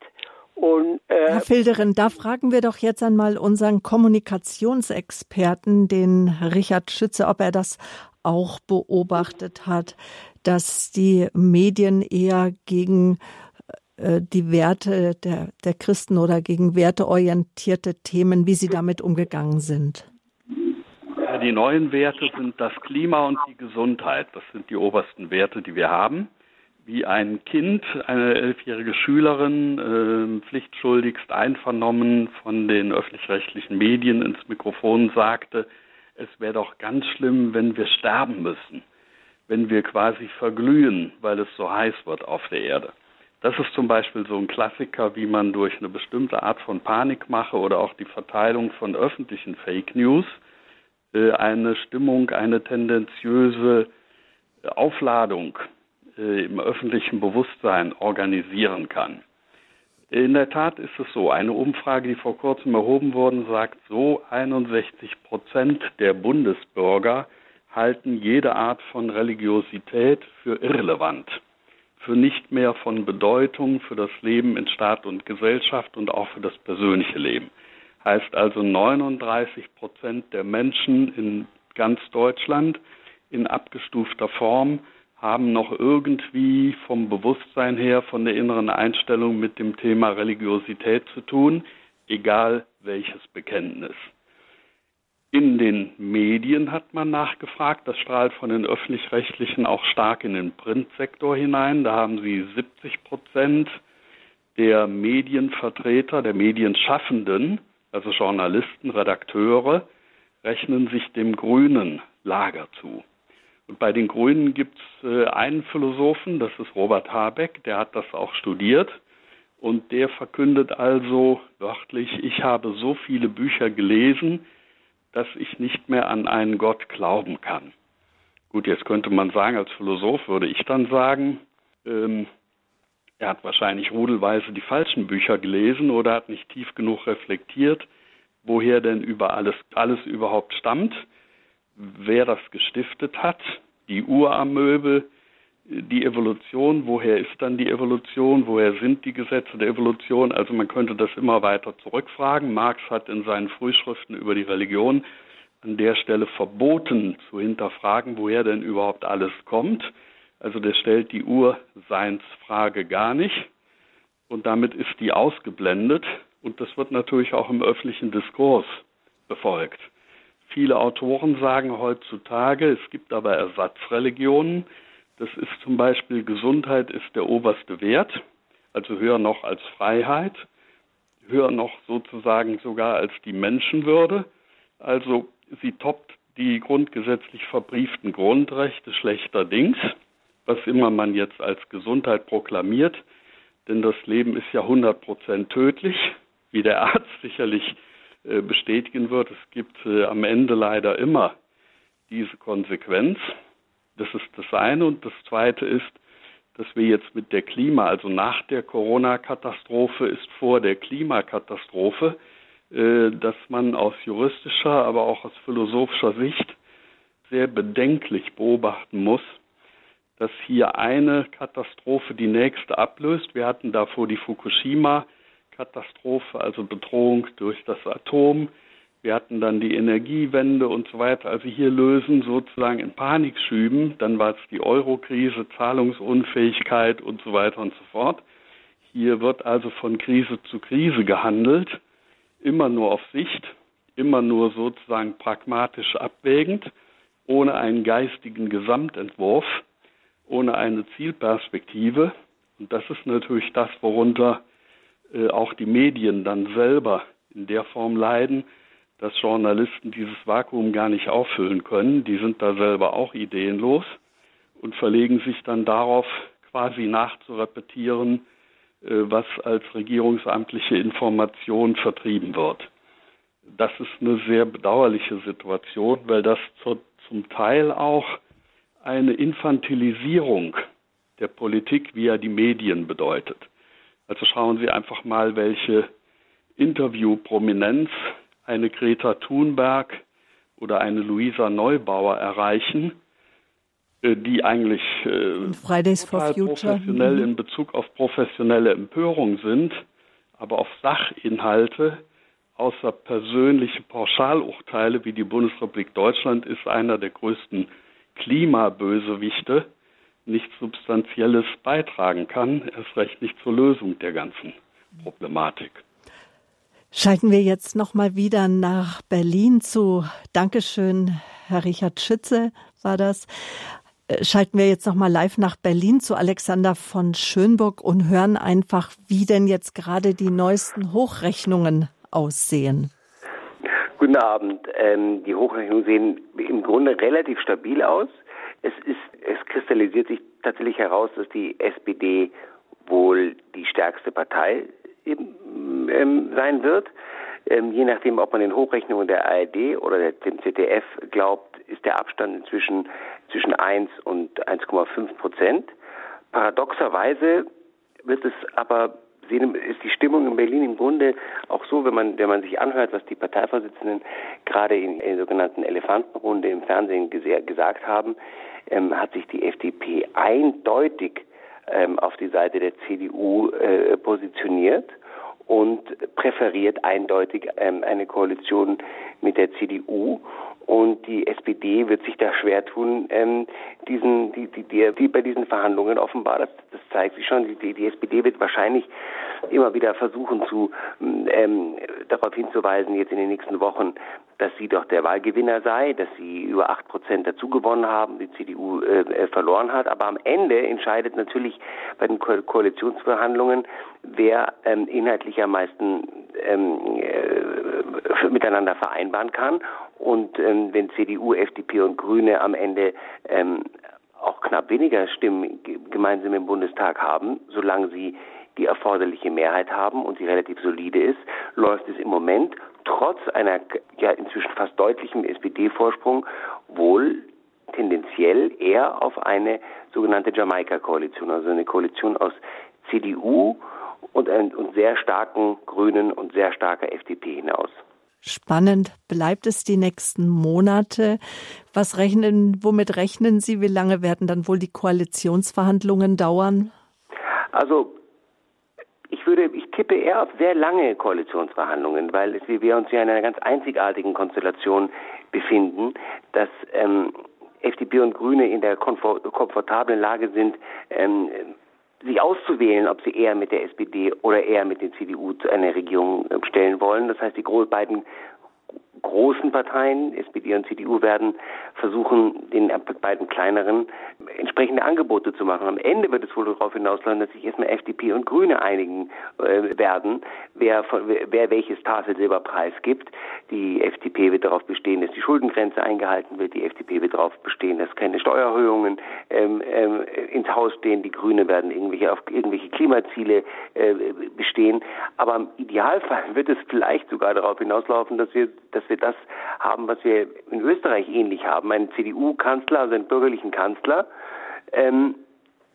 Und, äh, Herr Filderin, da fragen wir doch jetzt einmal unseren Kommunikationsexperten, den Richard Schütze, ob er das auch beobachtet hat, dass die Medien eher gegen äh, die Werte der, der Christen oder gegen werteorientierte Themen, wie sie damit umgegangen sind. Ja, die neuen Werte sind das Klima und die Gesundheit. Das sind die obersten Werte, die wir haben wie ein Kind, eine elfjährige Schülerin, äh, pflichtschuldigst einvernommen von den öffentlich-rechtlichen Medien ins Mikrofon sagte, es wäre doch ganz schlimm, wenn wir sterben müssen, wenn wir quasi verglühen, weil es so heiß wird auf der Erde. Das ist zum Beispiel so ein Klassiker, wie man durch eine bestimmte Art von Panikmache oder auch die Verteilung von öffentlichen Fake News äh, eine Stimmung, eine tendenziöse Aufladung äh, im öffentlichen Bewusstsein organisieren kann. In der Tat ist es so, eine Umfrage, die vor kurzem erhoben wurde, sagt so, 61 Prozent der Bundesbürger halten jede Art von Religiosität für irrelevant, für nicht mehr von Bedeutung für das Leben in Staat und Gesellschaft und auch für das persönliche Leben. Heißt also 39 Prozent der Menschen in ganz Deutschland in abgestufter Form haben noch irgendwie vom Bewusstsein her, von der inneren Einstellung mit dem Thema Religiosität zu tun, egal welches Bekenntnis. In den Medien hat man nachgefragt, das strahlt von den öffentlich-rechtlichen auch stark in den Printsektor hinein. Da haben sie 70 Prozent der Medienvertreter, der Medienschaffenden, also Journalisten, Redakteure, rechnen sich dem grünen Lager zu. Und bei den Grünen gibt es äh, einen Philosophen, das ist Robert Habeck, der hat das auch studiert. Und der verkündet also wörtlich, ich habe so viele Bücher gelesen, dass ich nicht mehr an einen Gott glauben kann. Gut, jetzt könnte man sagen, als Philosoph würde ich dann sagen, ähm, er hat wahrscheinlich rudelweise die falschen Bücher gelesen oder hat nicht tief genug reflektiert, woher denn über alles, alles überhaupt stammt wer das gestiftet hat, die Uramöbel, die Evolution, woher ist dann die Evolution, woher sind die Gesetze der Evolution? Also man könnte das immer weiter zurückfragen. Marx hat in seinen Frühschriften über die Religion an der Stelle verboten zu hinterfragen, woher denn überhaupt alles kommt. Also der stellt die Urseinsfrage gar nicht und damit ist die ausgeblendet und das wird natürlich auch im öffentlichen Diskurs befolgt. Viele Autoren sagen heutzutage, es gibt aber Ersatzreligionen. Das ist zum Beispiel Gesundheit ist der oberste Wert, also höher noch als Freiheit, höher noch sozusagen sogar als die Menschenwürde. Also sie toppt die grundgesetzlich verbrieften Grundrechte schlechterdings, was immer man jetzt als Gesundheit proklamiert. Denn das Leben ist ja 100 Prozent tödlich, wie der Arzt sicherlich äh, bestätigen wird. Es gibt äh, am Ende leider immer diese Konsequenz. Das ist das eine. Und das zweite ist, dass wir jetzt mit der Klima, also nach der Corona-Katastrophe ist vor der Klimakatastrophe, äh, dass man aus juristischer, aber auch aus philosophischer Sicht sehr bedenklich beobachten muss, dass hier eine Katastrophe die nächste ablöst. Wir hatten davor die Fukushima Katastrophe, also Bedrohung durch das Atom. Wir hatten dann die Energiewende und so weiter. Also hier lösen sozusagen in Panik schüben. Dann war es die Eurokrise, Zahlungsunfähigkeit und so weiter und so fort. Hier wird also von Krise zu Krise gehandelt, immer nur auf Sicht, immer nur sozusagen pragmatisch abwägend, ohne einen geistigen Gesamtentwurf, ohne eine Zielperspektive. Und das ist natürlich das, worunter äh, auch die Medien dann selber in der Form leiden, dass Journalisten dieses Vakuum gar nicht auffüllen können. Die sind da selber auch ideenlos und verlegen sich dann darauf, quasi nachzurepetieren, äh, was als regierungsamtliche Information vertrieben wird. Das ist eine sehr bedauerliche Situation, weil das zum Teil auch eine Infantilisierung der Politik via die Medien bedeutet. Also schauen Sie einfach mal, welche Interviewprominenz eine Greta Thunberg oder eine Luisa Neubauer erreichen, äh, die eigentlich äh, Fridays for Future professionell mhm. in Bezug auf professionelle Empörung sind, aber auf Sachinhalte außer persönliche Pauschalurteile wie die Bundesrepublik Deutschland ist einer der größten Klimabösewichte nichts Substanzielles beitragen kann, erst recht nicht zur Lösung der ganzen Problematik. Schalten wir jetzt noch mal wieder nach Berlin zu. Dankeschön, Herr Richard Schütze war das. Äh, schalten wir jetzt noch mal live nach Berlin zu Alexander von Schönburg und hören einfach, wie denn jetzt gerade die neuesten Hochrechnungen aussehen. Guten Abend. Ähm, die Hochrechnungen sehen im Grunde relativ stabil aus. Es ist, es kristallisiert sich tatsächlich heraus, dass die SPD wohl die stärkste Partei ähm, sein wird. Ähm, je nachdem, ob man den Hochrechnungen der ARD oder dem ZDF glaubt, ist der Abstand inzwischen zwischen 1 und 1,5 Prozent. Paradoxerweise wird es aber ist die Stimmung in Berlin im Grunde auch so, wenn man, wenn man sich anhört, was die Parteivorsitzenden gerade in, in der sogenannten Elefantenrunde im Fernsehen gesagt haben, ähm, hat sich die FDP eindeutig ähm, auf die Seite der CDU äh, positioniert und präferiert eindeutig ähm, eine Koalition mit der CDU. Und die SPD wird sich da schwer tun, ähm, diesen, die, die, die, die bei diesen Verhandlungen offenbar, das, das zeigt sich schon, die, die SPD wird wahrscheinlich immer wieder versuchen zu ähm, darauf hinzuweisen, jetzt in den nächsten Wochen, dass sie doch der Wahlgewinner sei, dass sie über acht Prozent dazu gewonnen haben, die CDU äh, verloren hat. Aber am Ende entscheidet natürlich bei den Ko Koalitionsverhandlungen, wer ähm, inhaltlich am meisten ähm, äh, miteinander vereinbaren kann. Und ähm, wenn CDU, FDP und Grüne am Ende ähm, auch knapp weniger Stimmen gemeinsam im Bundestag haben, solange sie die erforderliche Mehrheit haben und sie relativ solide ist, läuft es im Moment trotz einer ja inzwischen fast deutlichen SPD-Vorsprung wohl tendenziell eher auf eine sogenannte Jamaika-Koalition, also eine Koalition aus CDU und, und sehr starken Grünen und sehr starker FDP hinaus. Spannend bleibt es die nächsten Monate. Was rechnen, womit rechnen Sie? Wie lange werden dann wohl die Koalitionsverhandlungen dauern? Also ich würde, ich tippe eher auf sehr lange Koalitionsverhandlungen, weil es, wir uns ja in einer ganz einzigartigen Konstellation befinden, dass ähm, FDP und Grüne in der komfortablen Lage sind, ähm, sich auszuwählen, ob sie eher mit der SPD oder eher mit der CDU zu einer Regierung ähm, stellen wollen. Das heißt, die beiden großen Parteien, SPD und CDU, werden versuchen, den beiden kleineren entsprechende Angebote zu machen. Am Ende wird es wohl darauf hinauslaufen, dass sich erstmal FDP und Grüne einigen äh, werden, wer, wer welches Tafelsilberpreis gibt. Die FDP wird darauf bestehen, dass die Schuldengrenze eingehalten wird. Die FDP wird darauf bestehen, dass keine Steuererhöhungen ähm, ähm, ins Haus stehen. Die Grüne werden irgendwelche auf irgendwelche Klimaziele äh, bestehen. Aber im Idealfall wird es vielleicht sogar darauf hinauslaufen, dass wir, dass wir das haben, was wir in Österreich ähnlich haben, einen CDU-Kanzler, also einen bürgerlichen Kanzler, ähm,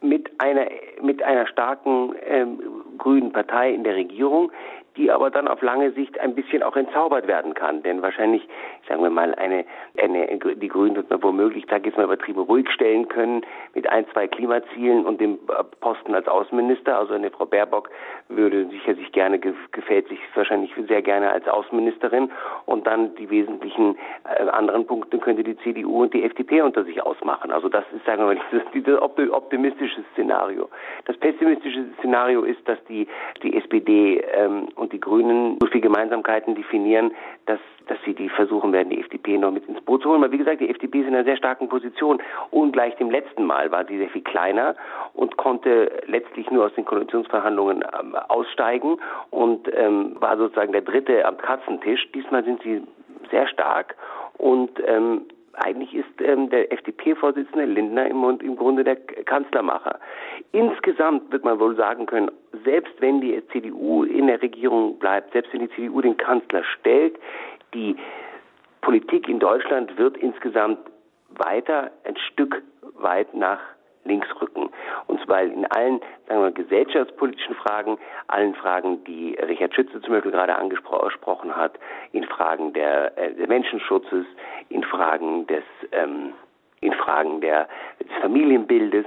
mit einer mit einer starken ähm, grünen Partei in der Regierung, die aber dann auf lange Sicht ein bisschen auch entzaubert werden kann. Denn wahrscheinlich, sagen wir mal, eine, eine die Grünen wird man womöglich, da jetzt mal übertrieben, ruhig stellen können mit ein, zwei Klimazielen und dem Posten als Außenminister. Also eine Frau Baerbock würde sicher sich gerne, gefällt sich wahrscheinlich sehr gerne als Außenministerin und dann die wesentlichen äh, anderen Punkte könnte die CDU und die FDP unter sich ausmachen. Also das ist, sagen wir mal, dieses, dieses optimistische Szenario. Das pessimistische Szenario ist, dass die, die SPD ähm, und die Grünen so viele Gemeinsamkeiten definieren, dass, dass sie die versuchen werden, die FDP noch mit ins Boot zu holen. Weil wie gesagt, die FDP ist in einer sehr starken Position. Ungleich dem letzten Mal war sie sehr viel kleiner und konnte letztlich nur aus den Koalitionsverhandlungen ähm, aussteigen und ähm, war sozusagen der dritte am Katzentisch. Diesmal sind sie sehr stark und ähm, eigentlich ist ähm, der FDP-Vorsitzende Lindner im, im Grunde der Kanzlermacher. Insgesamt wird man wohl sagen können, selbst wenn die CDU in der Regierung bleibt, selbst wenn die CDU den Kanzler stellt, die Politik in Deutschland wird insgesamt weiter ein Stück weit nach links rücken. Und zwar in allen, sagen wir, gesellschaftspolitischen Fragen, allen Fragen, die Richard Schütze zum Beispiel gerade angesprochen hat, in Fragen der, äh, des Menschenschutzes, in Fragen des, ähm, in Fragen der, des Familienbildes,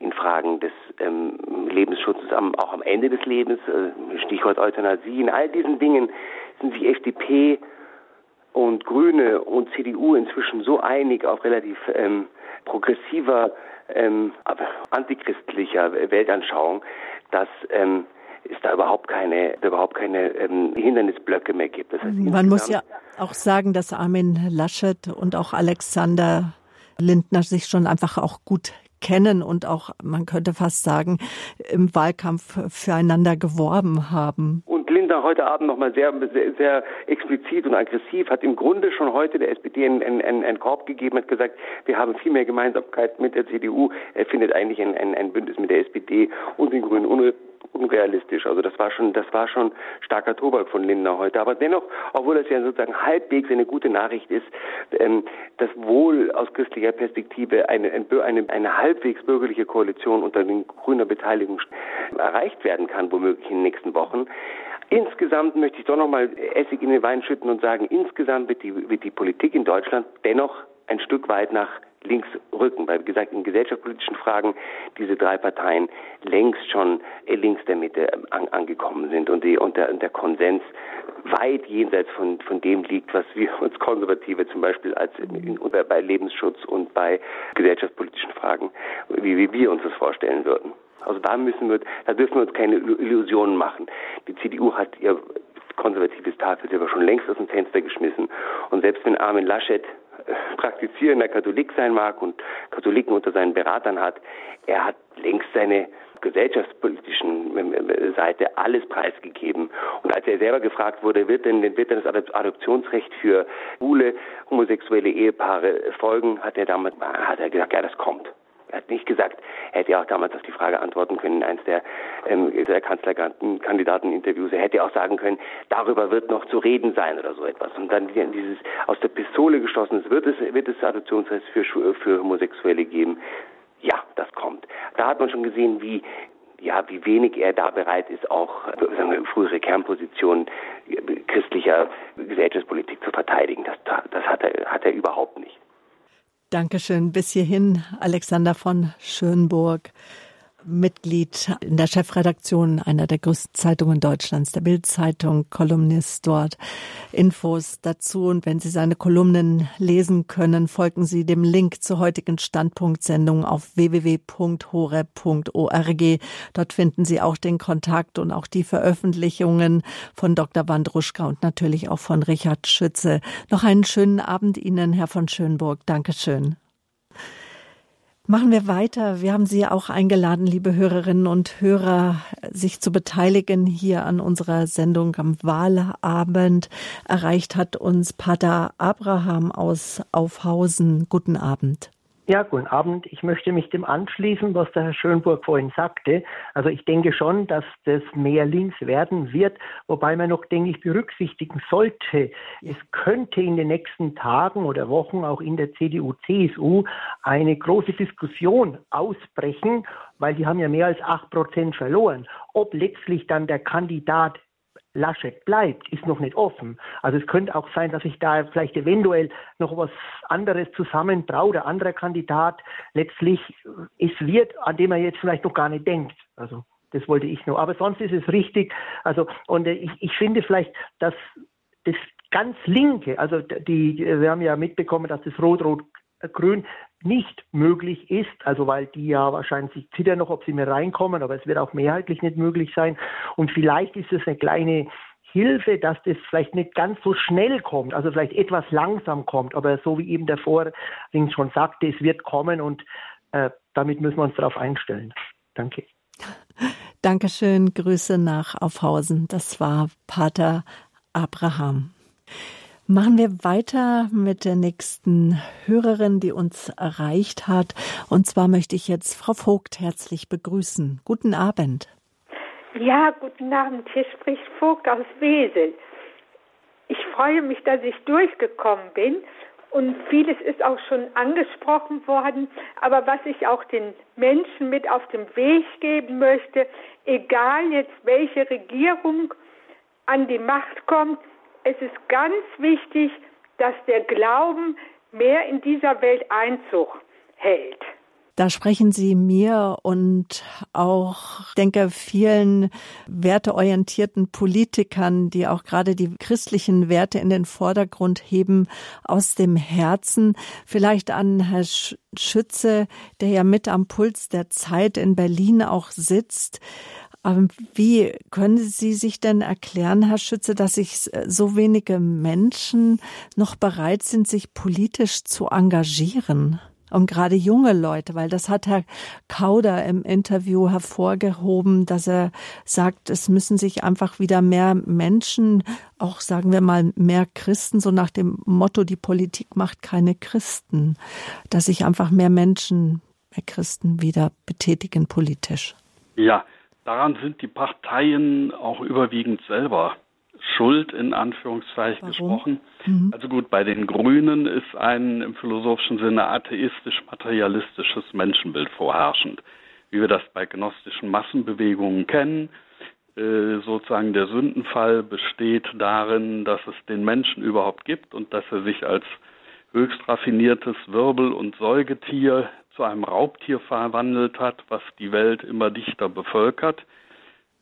in Fragen des ähm, Lebensschutzes am, auch am Ende des Lebens, äh, Stichwort Euthanasie, in all diesen Dingen sind sich FDP und Grüne und CDU inzwischen so einig auf relativ ähm, progressiver, ähm, antichristlicher Weltanschauung, dass ähm, es da überhaupt keine, überhaupt keine ähm, Hindernisblöcke mehr gibt. Das heißt, Man muss ja auch sagen, dass Armin Laschet und auch Alexander Lindner sich schon einfach auch gut kennen und auch, man könnte fast sagen, im Wahlkampf füreinander geworben haben. Und Linda heute Abend nochmal sehr, sehr, sehr explizit und aggressiv hat im Grunde schon heute der SPD einen, einen, einen Korb gegeben, hat gesagt, wir haben viel mehr Gemeinsamkeit mit der CDU. Er findet eigentlich ein, ein, ein Bündnis mit der SPD und den Grünen unrealistisch. Also das war schon, das war schon starker Tobak von Lindner heute. Aber dennoch, obwohl das ja sozusagen halbwegs eine gute Nachricht ist, ähm, dass wohl aus christlicher Perspektive eine, eine, eine halbwegs bürgerliche Koalition unter den grüner Beteiligung erreicht werden kann, womöglich in den nächsten Wochen. Insgesamt möchte ich doch noch mal Essig in den Wein schütten und sagen, insgesamt wird die, wird die Politik in Deutschland dennoch ein Stück weit nach links rücken, weil wie gesagt in gesellschaftspolitischen Fragen diese drei Parteien längst schon links der Mitte an, angekommen sind und, die, und, der, und der Konsens weit jenseits von, von dem liegt, was wir uns Konservative zum Beispiel als in, in, bei Lebensschutz und bei gesellschaftspolitischen Fragen, wie, wie wir uns das vorstellen würden. Also da müssen wir, da dürfen wir uns keine Illusionen machen. Die CDU hat ihr konservatives Tafelsilber schon längst aus dem Fenster geschmissen. Und selbst wenn Armin Laschet praktizierender Katholik sein mag und Katholiken unter seinen Beratern hat, er hat längst seine gesellschaftspolitischen ähm, ähm, Seite alles preisgegeben. Und als er selber gefragt wurde, wird denn, wird denn das Adoptionsrecht für schwule, homosexuelle Ehepaare folgen, hat er damals, hat er gesagt, ja, das kommt. Er hat nicht gesagt, er hätte ja auch damals auf die Frage antworten können in eines der, ähm, der Kanzlerkandidateninterviews. Er hätte auch sagen können, darüber wird noch zu reden sein oder so etwas. Und dann dieses aus der Pistole geschossen, wird es, wird es Adoptionsrecht für, für Homosexuelle geben. Ja, das kommt. Da hat man schon gesehen, wie ja, wie wenig er da bereit ist, auch sagen wir, frühere Kernpositionen christlicher Gesellschaftspolitik zu verteidigen. Das, das hat, er, hat er überhaupt nicht. Dankeschön. Bis hierhin Alexander von Schönburg. Mitglied in der Chefredaktion einer der größten Zeitungen Deutschlands, der Bildzeitung, Kolumnist dort. Infos dazu und wenn Sie seine Kolumnen lesen können, folgen Sie dem Link zur heutigen Standpunktsendung auf www.hore.org. Dort finden Sie auch den Kontakt und auch die Veröffentlichungen von Dr. Wandruschka und natürlich auch von Richard Schütze. Noch einen schönen Abend Ihnen, Herr von Schönburg. Dankeschön. Machen wir weiter. Wir haben Sie auch eingeladen, liebe Hörerinnen und Hörer, sich zu beteiligen hier an unserer Sendung am Wahlabend. Erreicht hat uns Pater Abraham aus Aufhausen. Guten Abend. Ja, guten Abend. Ich möchte mich dem anschließen, was der Herr Schönburg vorhin sagte. Also ich denke schon, dass das mehr links werden wird, wobei man noch, denke ich, berücksichtigen sollte, es könnte in den nächsten Tagen oder Wochen auch in der CDU, CSU eine große Diskussion ausbrechen, weil die haben ja mehr als acht Prozent verloren, ob letztlich dann der Kandidat Laschet bleibt, ist noch nicht offen. Also es könnte auch sein, dass sich da vielleicht eventuell noch was anderes zusammenbraut, der andere Kandidat letztlich es wird, an dem er jetzt vielleicht noch gar nicht denkt. Also das wollte ich nur. Aber sonst ist es richtig. Also und ich, ich finde vielleicht, dass das ganz linke, also die, wir haben ja mitbekommen, dass das Rot-Rot Grün nicht möglich ist, also weil die ja wahrscheinlich zittern noch, ob sie mehr reinkommen, aber es wird auch mehrheitlich nicht möglich sein. Und vielleicht ist es eine kleine Hilfe, dass das vielleicht nicht ganz so schnell kommt, also vielleicht etwas langsam kommt, aber so wie eben der Vorring schon sagte, es wird kommen und äh, damit müssen wir uns darauf einstellen. Danke. Dankeschön. Grüße nach Aufhausen. Das war Pater Abraham. Machen wir weiter mit der nächsten Hörerin, die uns erreicht hat. Und zwar möchte ich jetzt Frau Vogt herzlich begrüßen. Guten Abend. Ja, guten Abend. Hier spricht Vogt aus Wesel. Ich freue mich, dass ich durchgekommen bin und vieles ist auch schon angesprochen worden. Aber was ich auch den Menschen mit auf den Weg geben möchte, egal jetzt welche Regierung an die Macht kommt, es ist ganz wichtig, dass der Glauben mehr in dieser Welt Einzug hält. Da sprechen Sie mir und auch, denke, vielen werteorientierten Politikern, die auch gerade die christlichen Werte in den Vordergrund heben, aus dem Herzen. Vielleicht an Herr Schütze, der ja mit am Puls der Zeit in Berlin auch sitzt. Wie können Sie sich denn erklären, Herr Schütze, dass sich so wenige Menschen noch bereit sind, sich politisch zu engagieren? Und gerade junge Leute, weil das hat Herr Kauder im Interview hervorgehoben, dass er sagt, es müssen sich einfach wieder mehr Menschen, auch sagen wir mal mehr Christen, so nach dem Motto, die Politik macht keine Christen, dass sich einfach mehr Menschen, mehr Christen wieder betätigen politisch. Ja, daran sind die Parteien auch überwiegend selber schuld in Anführungszeichen Warum? gesprochen. Mhm. Also gut, bei den Grünen ist ein im philosophischen Sinne atheistisch-materialistisches Menschenbild vorherrschend, wie wir das bei gnostischen Massenbewegungen kennen. Äh, sozusagen der Sündenfall besteht darin, dass es den Menschen überhaupt gibt und dass er sich als höchst raffiniertes Wirbel- und Säugetier zu einem Raubtier verwandelt hat, was die Welt immer dichter bevölkert.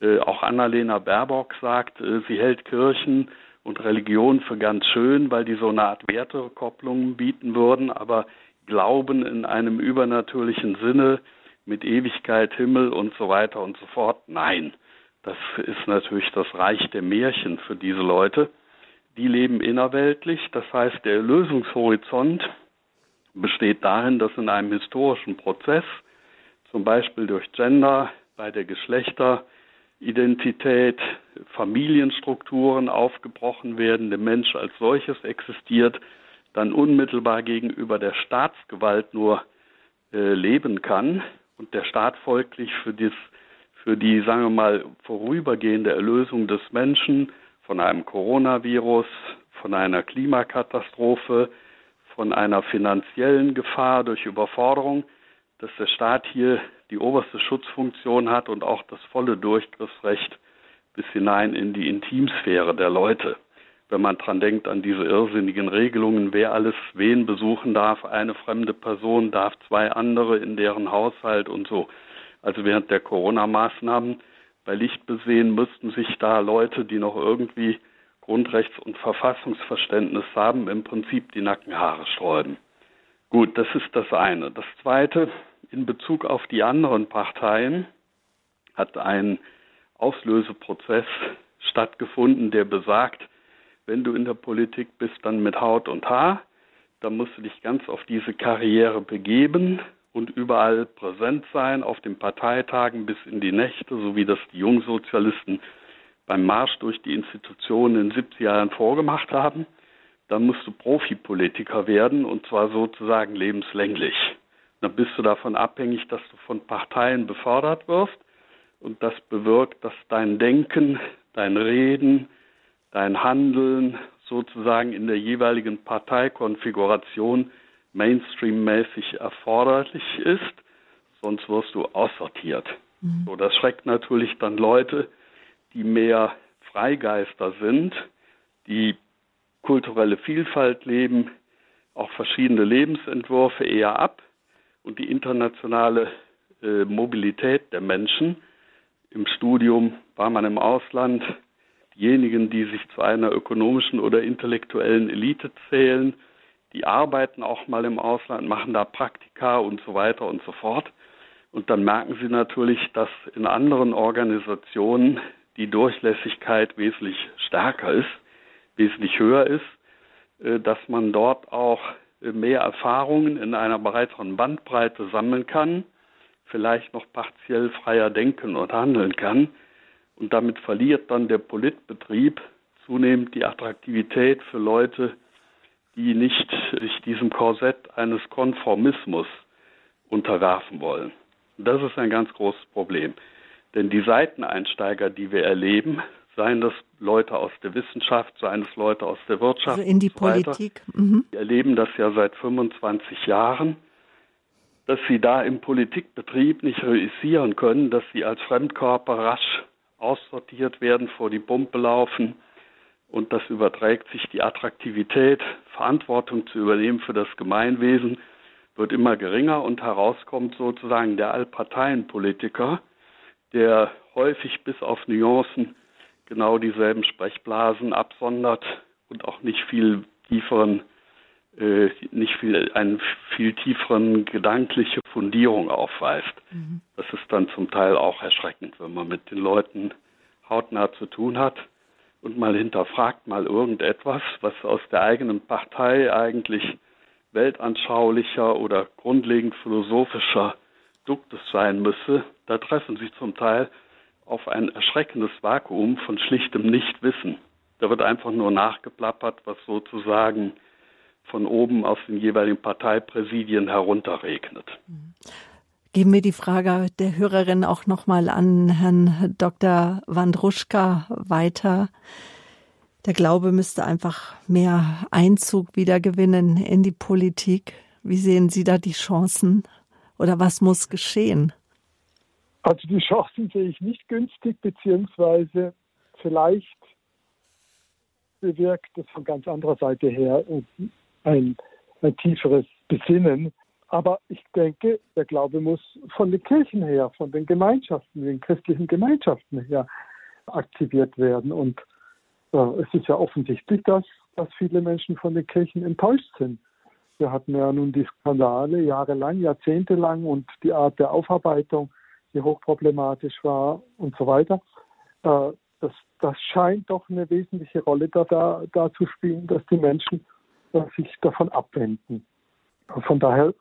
Äh, auch Annalena Baerbock sagt, äh, sie hält Kirchen und Religion für ganz schön, weil die so eine Art Wertekopplung bieten würden, aber Glauben in einem übernatürlichen Sinne mit Ewigkeit, Himmel und so weiter und so fort, nein. Das ist natürlich das Reich der Märchen für diese Leute. Die leben innerweltlich, das heißt, der Lösungshorizont besteht darin, dass in einem historischen Prozess, zum Beispiel durch Gender, bei der Geschlechter, Identität, Familienstrukturen aufgebrochen werden, der Mensch als solches existiert, dann unmittelbar gegenüber der Staatsgewalt nur äh, leben kann und der Staat folglich für, dies, für die, sagen wir mal, vorübergehende Erlösung des Menschen von einem Coronavirus, von einer Klimakatastrophe, von einer finanziellen Gefahr durch Überforderung, dass der Staat hier die oberste Schutzfunktion hat und auch das volle Durchgriffsrecht bis hinein in die Intimsphäre der Leute. Wenn man dran denkt an diese irrsinnigen Regelungen, wer alles wen besuchen darf, eine fremde Person darf zwei andere in deren Haushalt und so. Also während der Corona-Maßnahmen bei Licht besehen müssten sich da Leute, die noch irgendwie Grundrechts- und Verfassungsverständnis haben, im Prinzip die Nackenhaare sträuben. Gut, das ist das eine. Das zweite, in Bezug auf die anderen Parteien hat ein Auslöseprozess stattgefunden, der besagt, wenn du in der Politik bist, dann mit Haut und Haar, dann musst du dich ganz auf diese Karriere begeben und überall präsent sein, auf den Parteitagen bis in die Nächte, so wie das die Jungsozialisten beim Marsch durch die Institutionen in 70 Jahren vorgemacht haben. Dann musst du Profipolitiker werden und zwar sozusagen lebenslänglich dann bist du davon abhängig, dass du von Parteien befördert wirst und das bewirkt, dass dein Denken, dein Reden, dein Handeln sozusagen in der jeweiligen Parteikonfiguration mainstreammäßig erforderlich ist, sonst wirst du aussortiert. Mhm. So, das schreckt natürlich dann Leute, die mehr Freigeister sind, die kulturelle Vielfalt leben, auch verschiedene Lebensentwürfe eher ab und die internationale äh, Mobilität der Menschen. Im Studium war man im Ausland. Diejenigen, die sich zu einer ökonomischen oder intellektuellen Elite zählen, die arbeiten auch mal im Ausland, machen da Praktika und so weiter und so fort. Und dann merken sie natürlich, dass in anderen Organisationen die Durchlässigkeit wesentlich stärker ist, wesentlich höher ist, äh, dass man dort auch mehr Erfahrungen in einer breiteren Bandbreite sammeln kann, vielleicht noch partiell freier denken und handeln kann. Und damit verliert dann der Politbetrieb zunehmend die Attraktivität für Leute, die nicht sich diesem Korsett eines Konformismus unterwerfen wollen. Das ist ein ganz großes Problem. Denn die Seiteneinsteiger, die wir erleben, seien das Leute aus der Wissenschaft, seien es Leute aus der Wirtschaft. Also in die so Politik. Mhm. Wir erleben das ja seit 25 Jahren, dass sie da im Politikbetrieb nicht realisieren können, dass sie als Fremdkörper rasch aussortiert werden, vor die Pumpe laufen und das überträgt sich die Attraktivität, Verantwortung zu übernehmen für das Gemeinwesen, wird immer geringer und herauskommt sozusagen der Allparteienpolitiker, der häufig bis auf Nuancen genau dieselben Sprechblasen absondert und auch nicht viel tieferen, äh, nicht viel, eine viel tieferen gedankliche Fundierung aufweist. Mhm. Das ist dann zum Teil auch erschreckend, wenn man mit den Leuten hautnah zu tun hat und mal hinterfragt mal irgendetwas, was aus der eigenen Partei eigentlich weltanschaulicher oder grundlegend philosophischer Duktus sein müsse, da treffen sie zum Teil auf ein erschreckendes Vakuum von schlichtem Nichtwissen. Da wird einfach nur nachgeplappert, was sozusagen von oben aus den jeweiligen Parteipräsidien herunterregnet. Geben wir die Frage der Hörerin auch nochmal an Herrn Dr. Wandruschka weiter. Der Glaube müsste einfach mehr Einzug wieder gewinnen in die Politik. Wie sehen Sie da die Chancen? Oder was muss geschehen? Also die Chancen sehe ich nicht günstig, beziehungsweise vielleicht bewirkt es von ganz anderer Seite her ein, ein tieferes Besinnen. Aber ich denke, der Glaube muss von den Kirchen her, von den Gemeinschaften, den christlichen Gemeinschaften her aktiviert werden. Und äh, es ist ja offensichtlich, dass, dass viele Menschen von den Kirchen enttäuscht sind. Wir hatten ja nun die Skandale jahrelang, jahrzehntelang und die Art der Aufarbeitung die hochproblematisch war und so weiter. Äh, das, das scheint doch eine wesentliche Rolle da, da, da zu spielen, dass die Menschen äh, sich davon abwenden. Von daher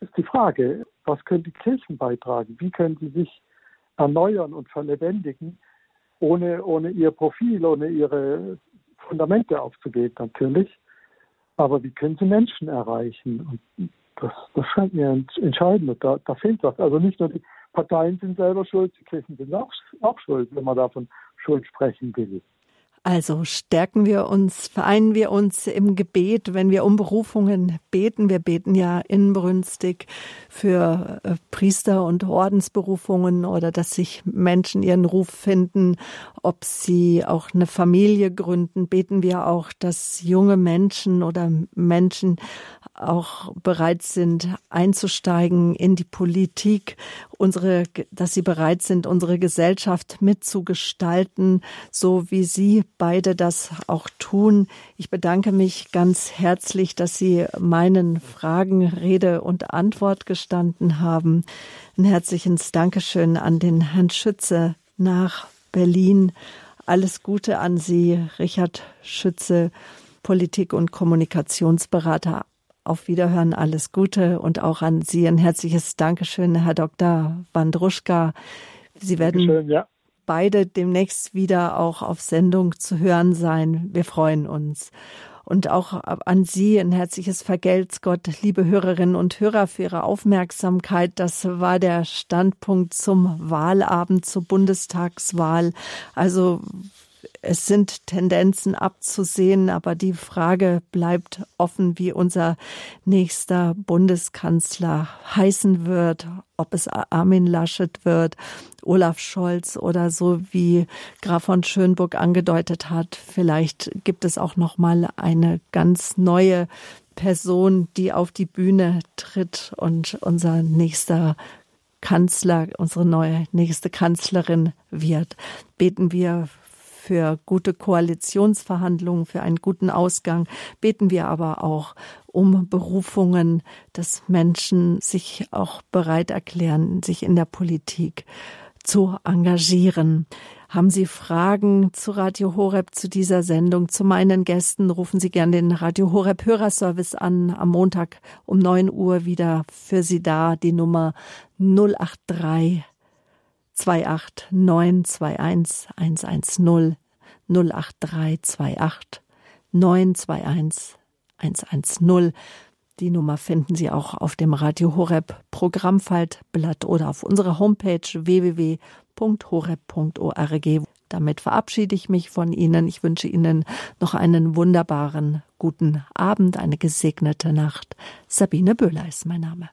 ist die Frage, was können die Kirchen beitragen? Wie können sie sich erneuern und verlebendigen, ohne, ohne ihr Profil, ohne ihre Fundamente aufzugeben natürlich. Aber wie können sie Menschen erreichen? Und das, das scheint mir entscheidend. Da, da fehlt was. Also nicht nur die Parteien sind selber schuld, die Kirchen sind auch, auch schuld, wenn man davon Schuld sprechen will. Also stärken wir uns, vereinen wir uns im Gebet, wenn wir um Berufungen beten. Wir beten ja inbrünstig für äh, Priester- und Ordensberufungen oder dass sich Menschen ihren Ruf finden, ob sie auch eine Familie gründen. Beten wir auch, dass junge Menschen oder Menschen auch bereit sind, einzusteigen in die Politik, unsere, dass sie bereit sind, unsere Gesellschaft mitzugestalten, so wie Sie beide das auch tun. Ich bedanke mich ganz herzlich, dass Sie meinen Fragen Rede und Antwort gestanden haben. Ein herzliches Dankeschön an den Herrn Schütze nach Berlin. Alles Gute an Sie, Richard Schütze, Politik- und Kommunikationsberater auf Wiederhören, alles Gute und auch an Sie ein herzliches Dankeschön, Herr Dr. Wandruschka. Sie werden ja. beide demnächst wieder auch auf Sendung zu hören sein. Wir freuen uns. Und auch an Sie ein herzliches Vergelt's Gott, liebe Hörerinnen und Hörer, für Ihre Aufmerksamkeit. Das war der Standpunkt zum Wahlabend, zur Bundestagswahl. Also es sind Tendenzen abzusehen, aber die Frage bleibt offen, wie unser nächster Bundeskanzler heißen wird, ob es Armin Laschet wird, Olaf Scholz oder so wie Graf von Schönburg angedeutet hat, vielleicht gibt es auch noch mal eine ganz neue Person, die auf die Bühne tritt und unser nächster Kanzler, unsere neue nächste Kanzlerin wird. Beten wir für gute Koalitionsverhandlungen, für einen guten Ausgang, beten wir aber auch um Berufungen, dass Menschen sich auch bereit erklären, sich in der Politik zu engagieren. Haben Sie Fragen zu Radio Horeb, zu dieser Sendung, zu meinen Gästen, rufen Sie gerne den Radio Horeb Hörerservice an. Am Montag um 9 Uhr wieder für Sie da, die Nummer 083 28921 110 08328 921 110. Die Nummer finden Sie auch auf dem Radio Horeb Programmfaltblatt oder auf unserer Homepage www www.horeb.org. Damit verabschiede ich mich von Ihnen. Ich wünsche Ihnen noch einen wunderbaren guten Abend, eine gesegnete Nacht. Sabine Böhler ist mein Name.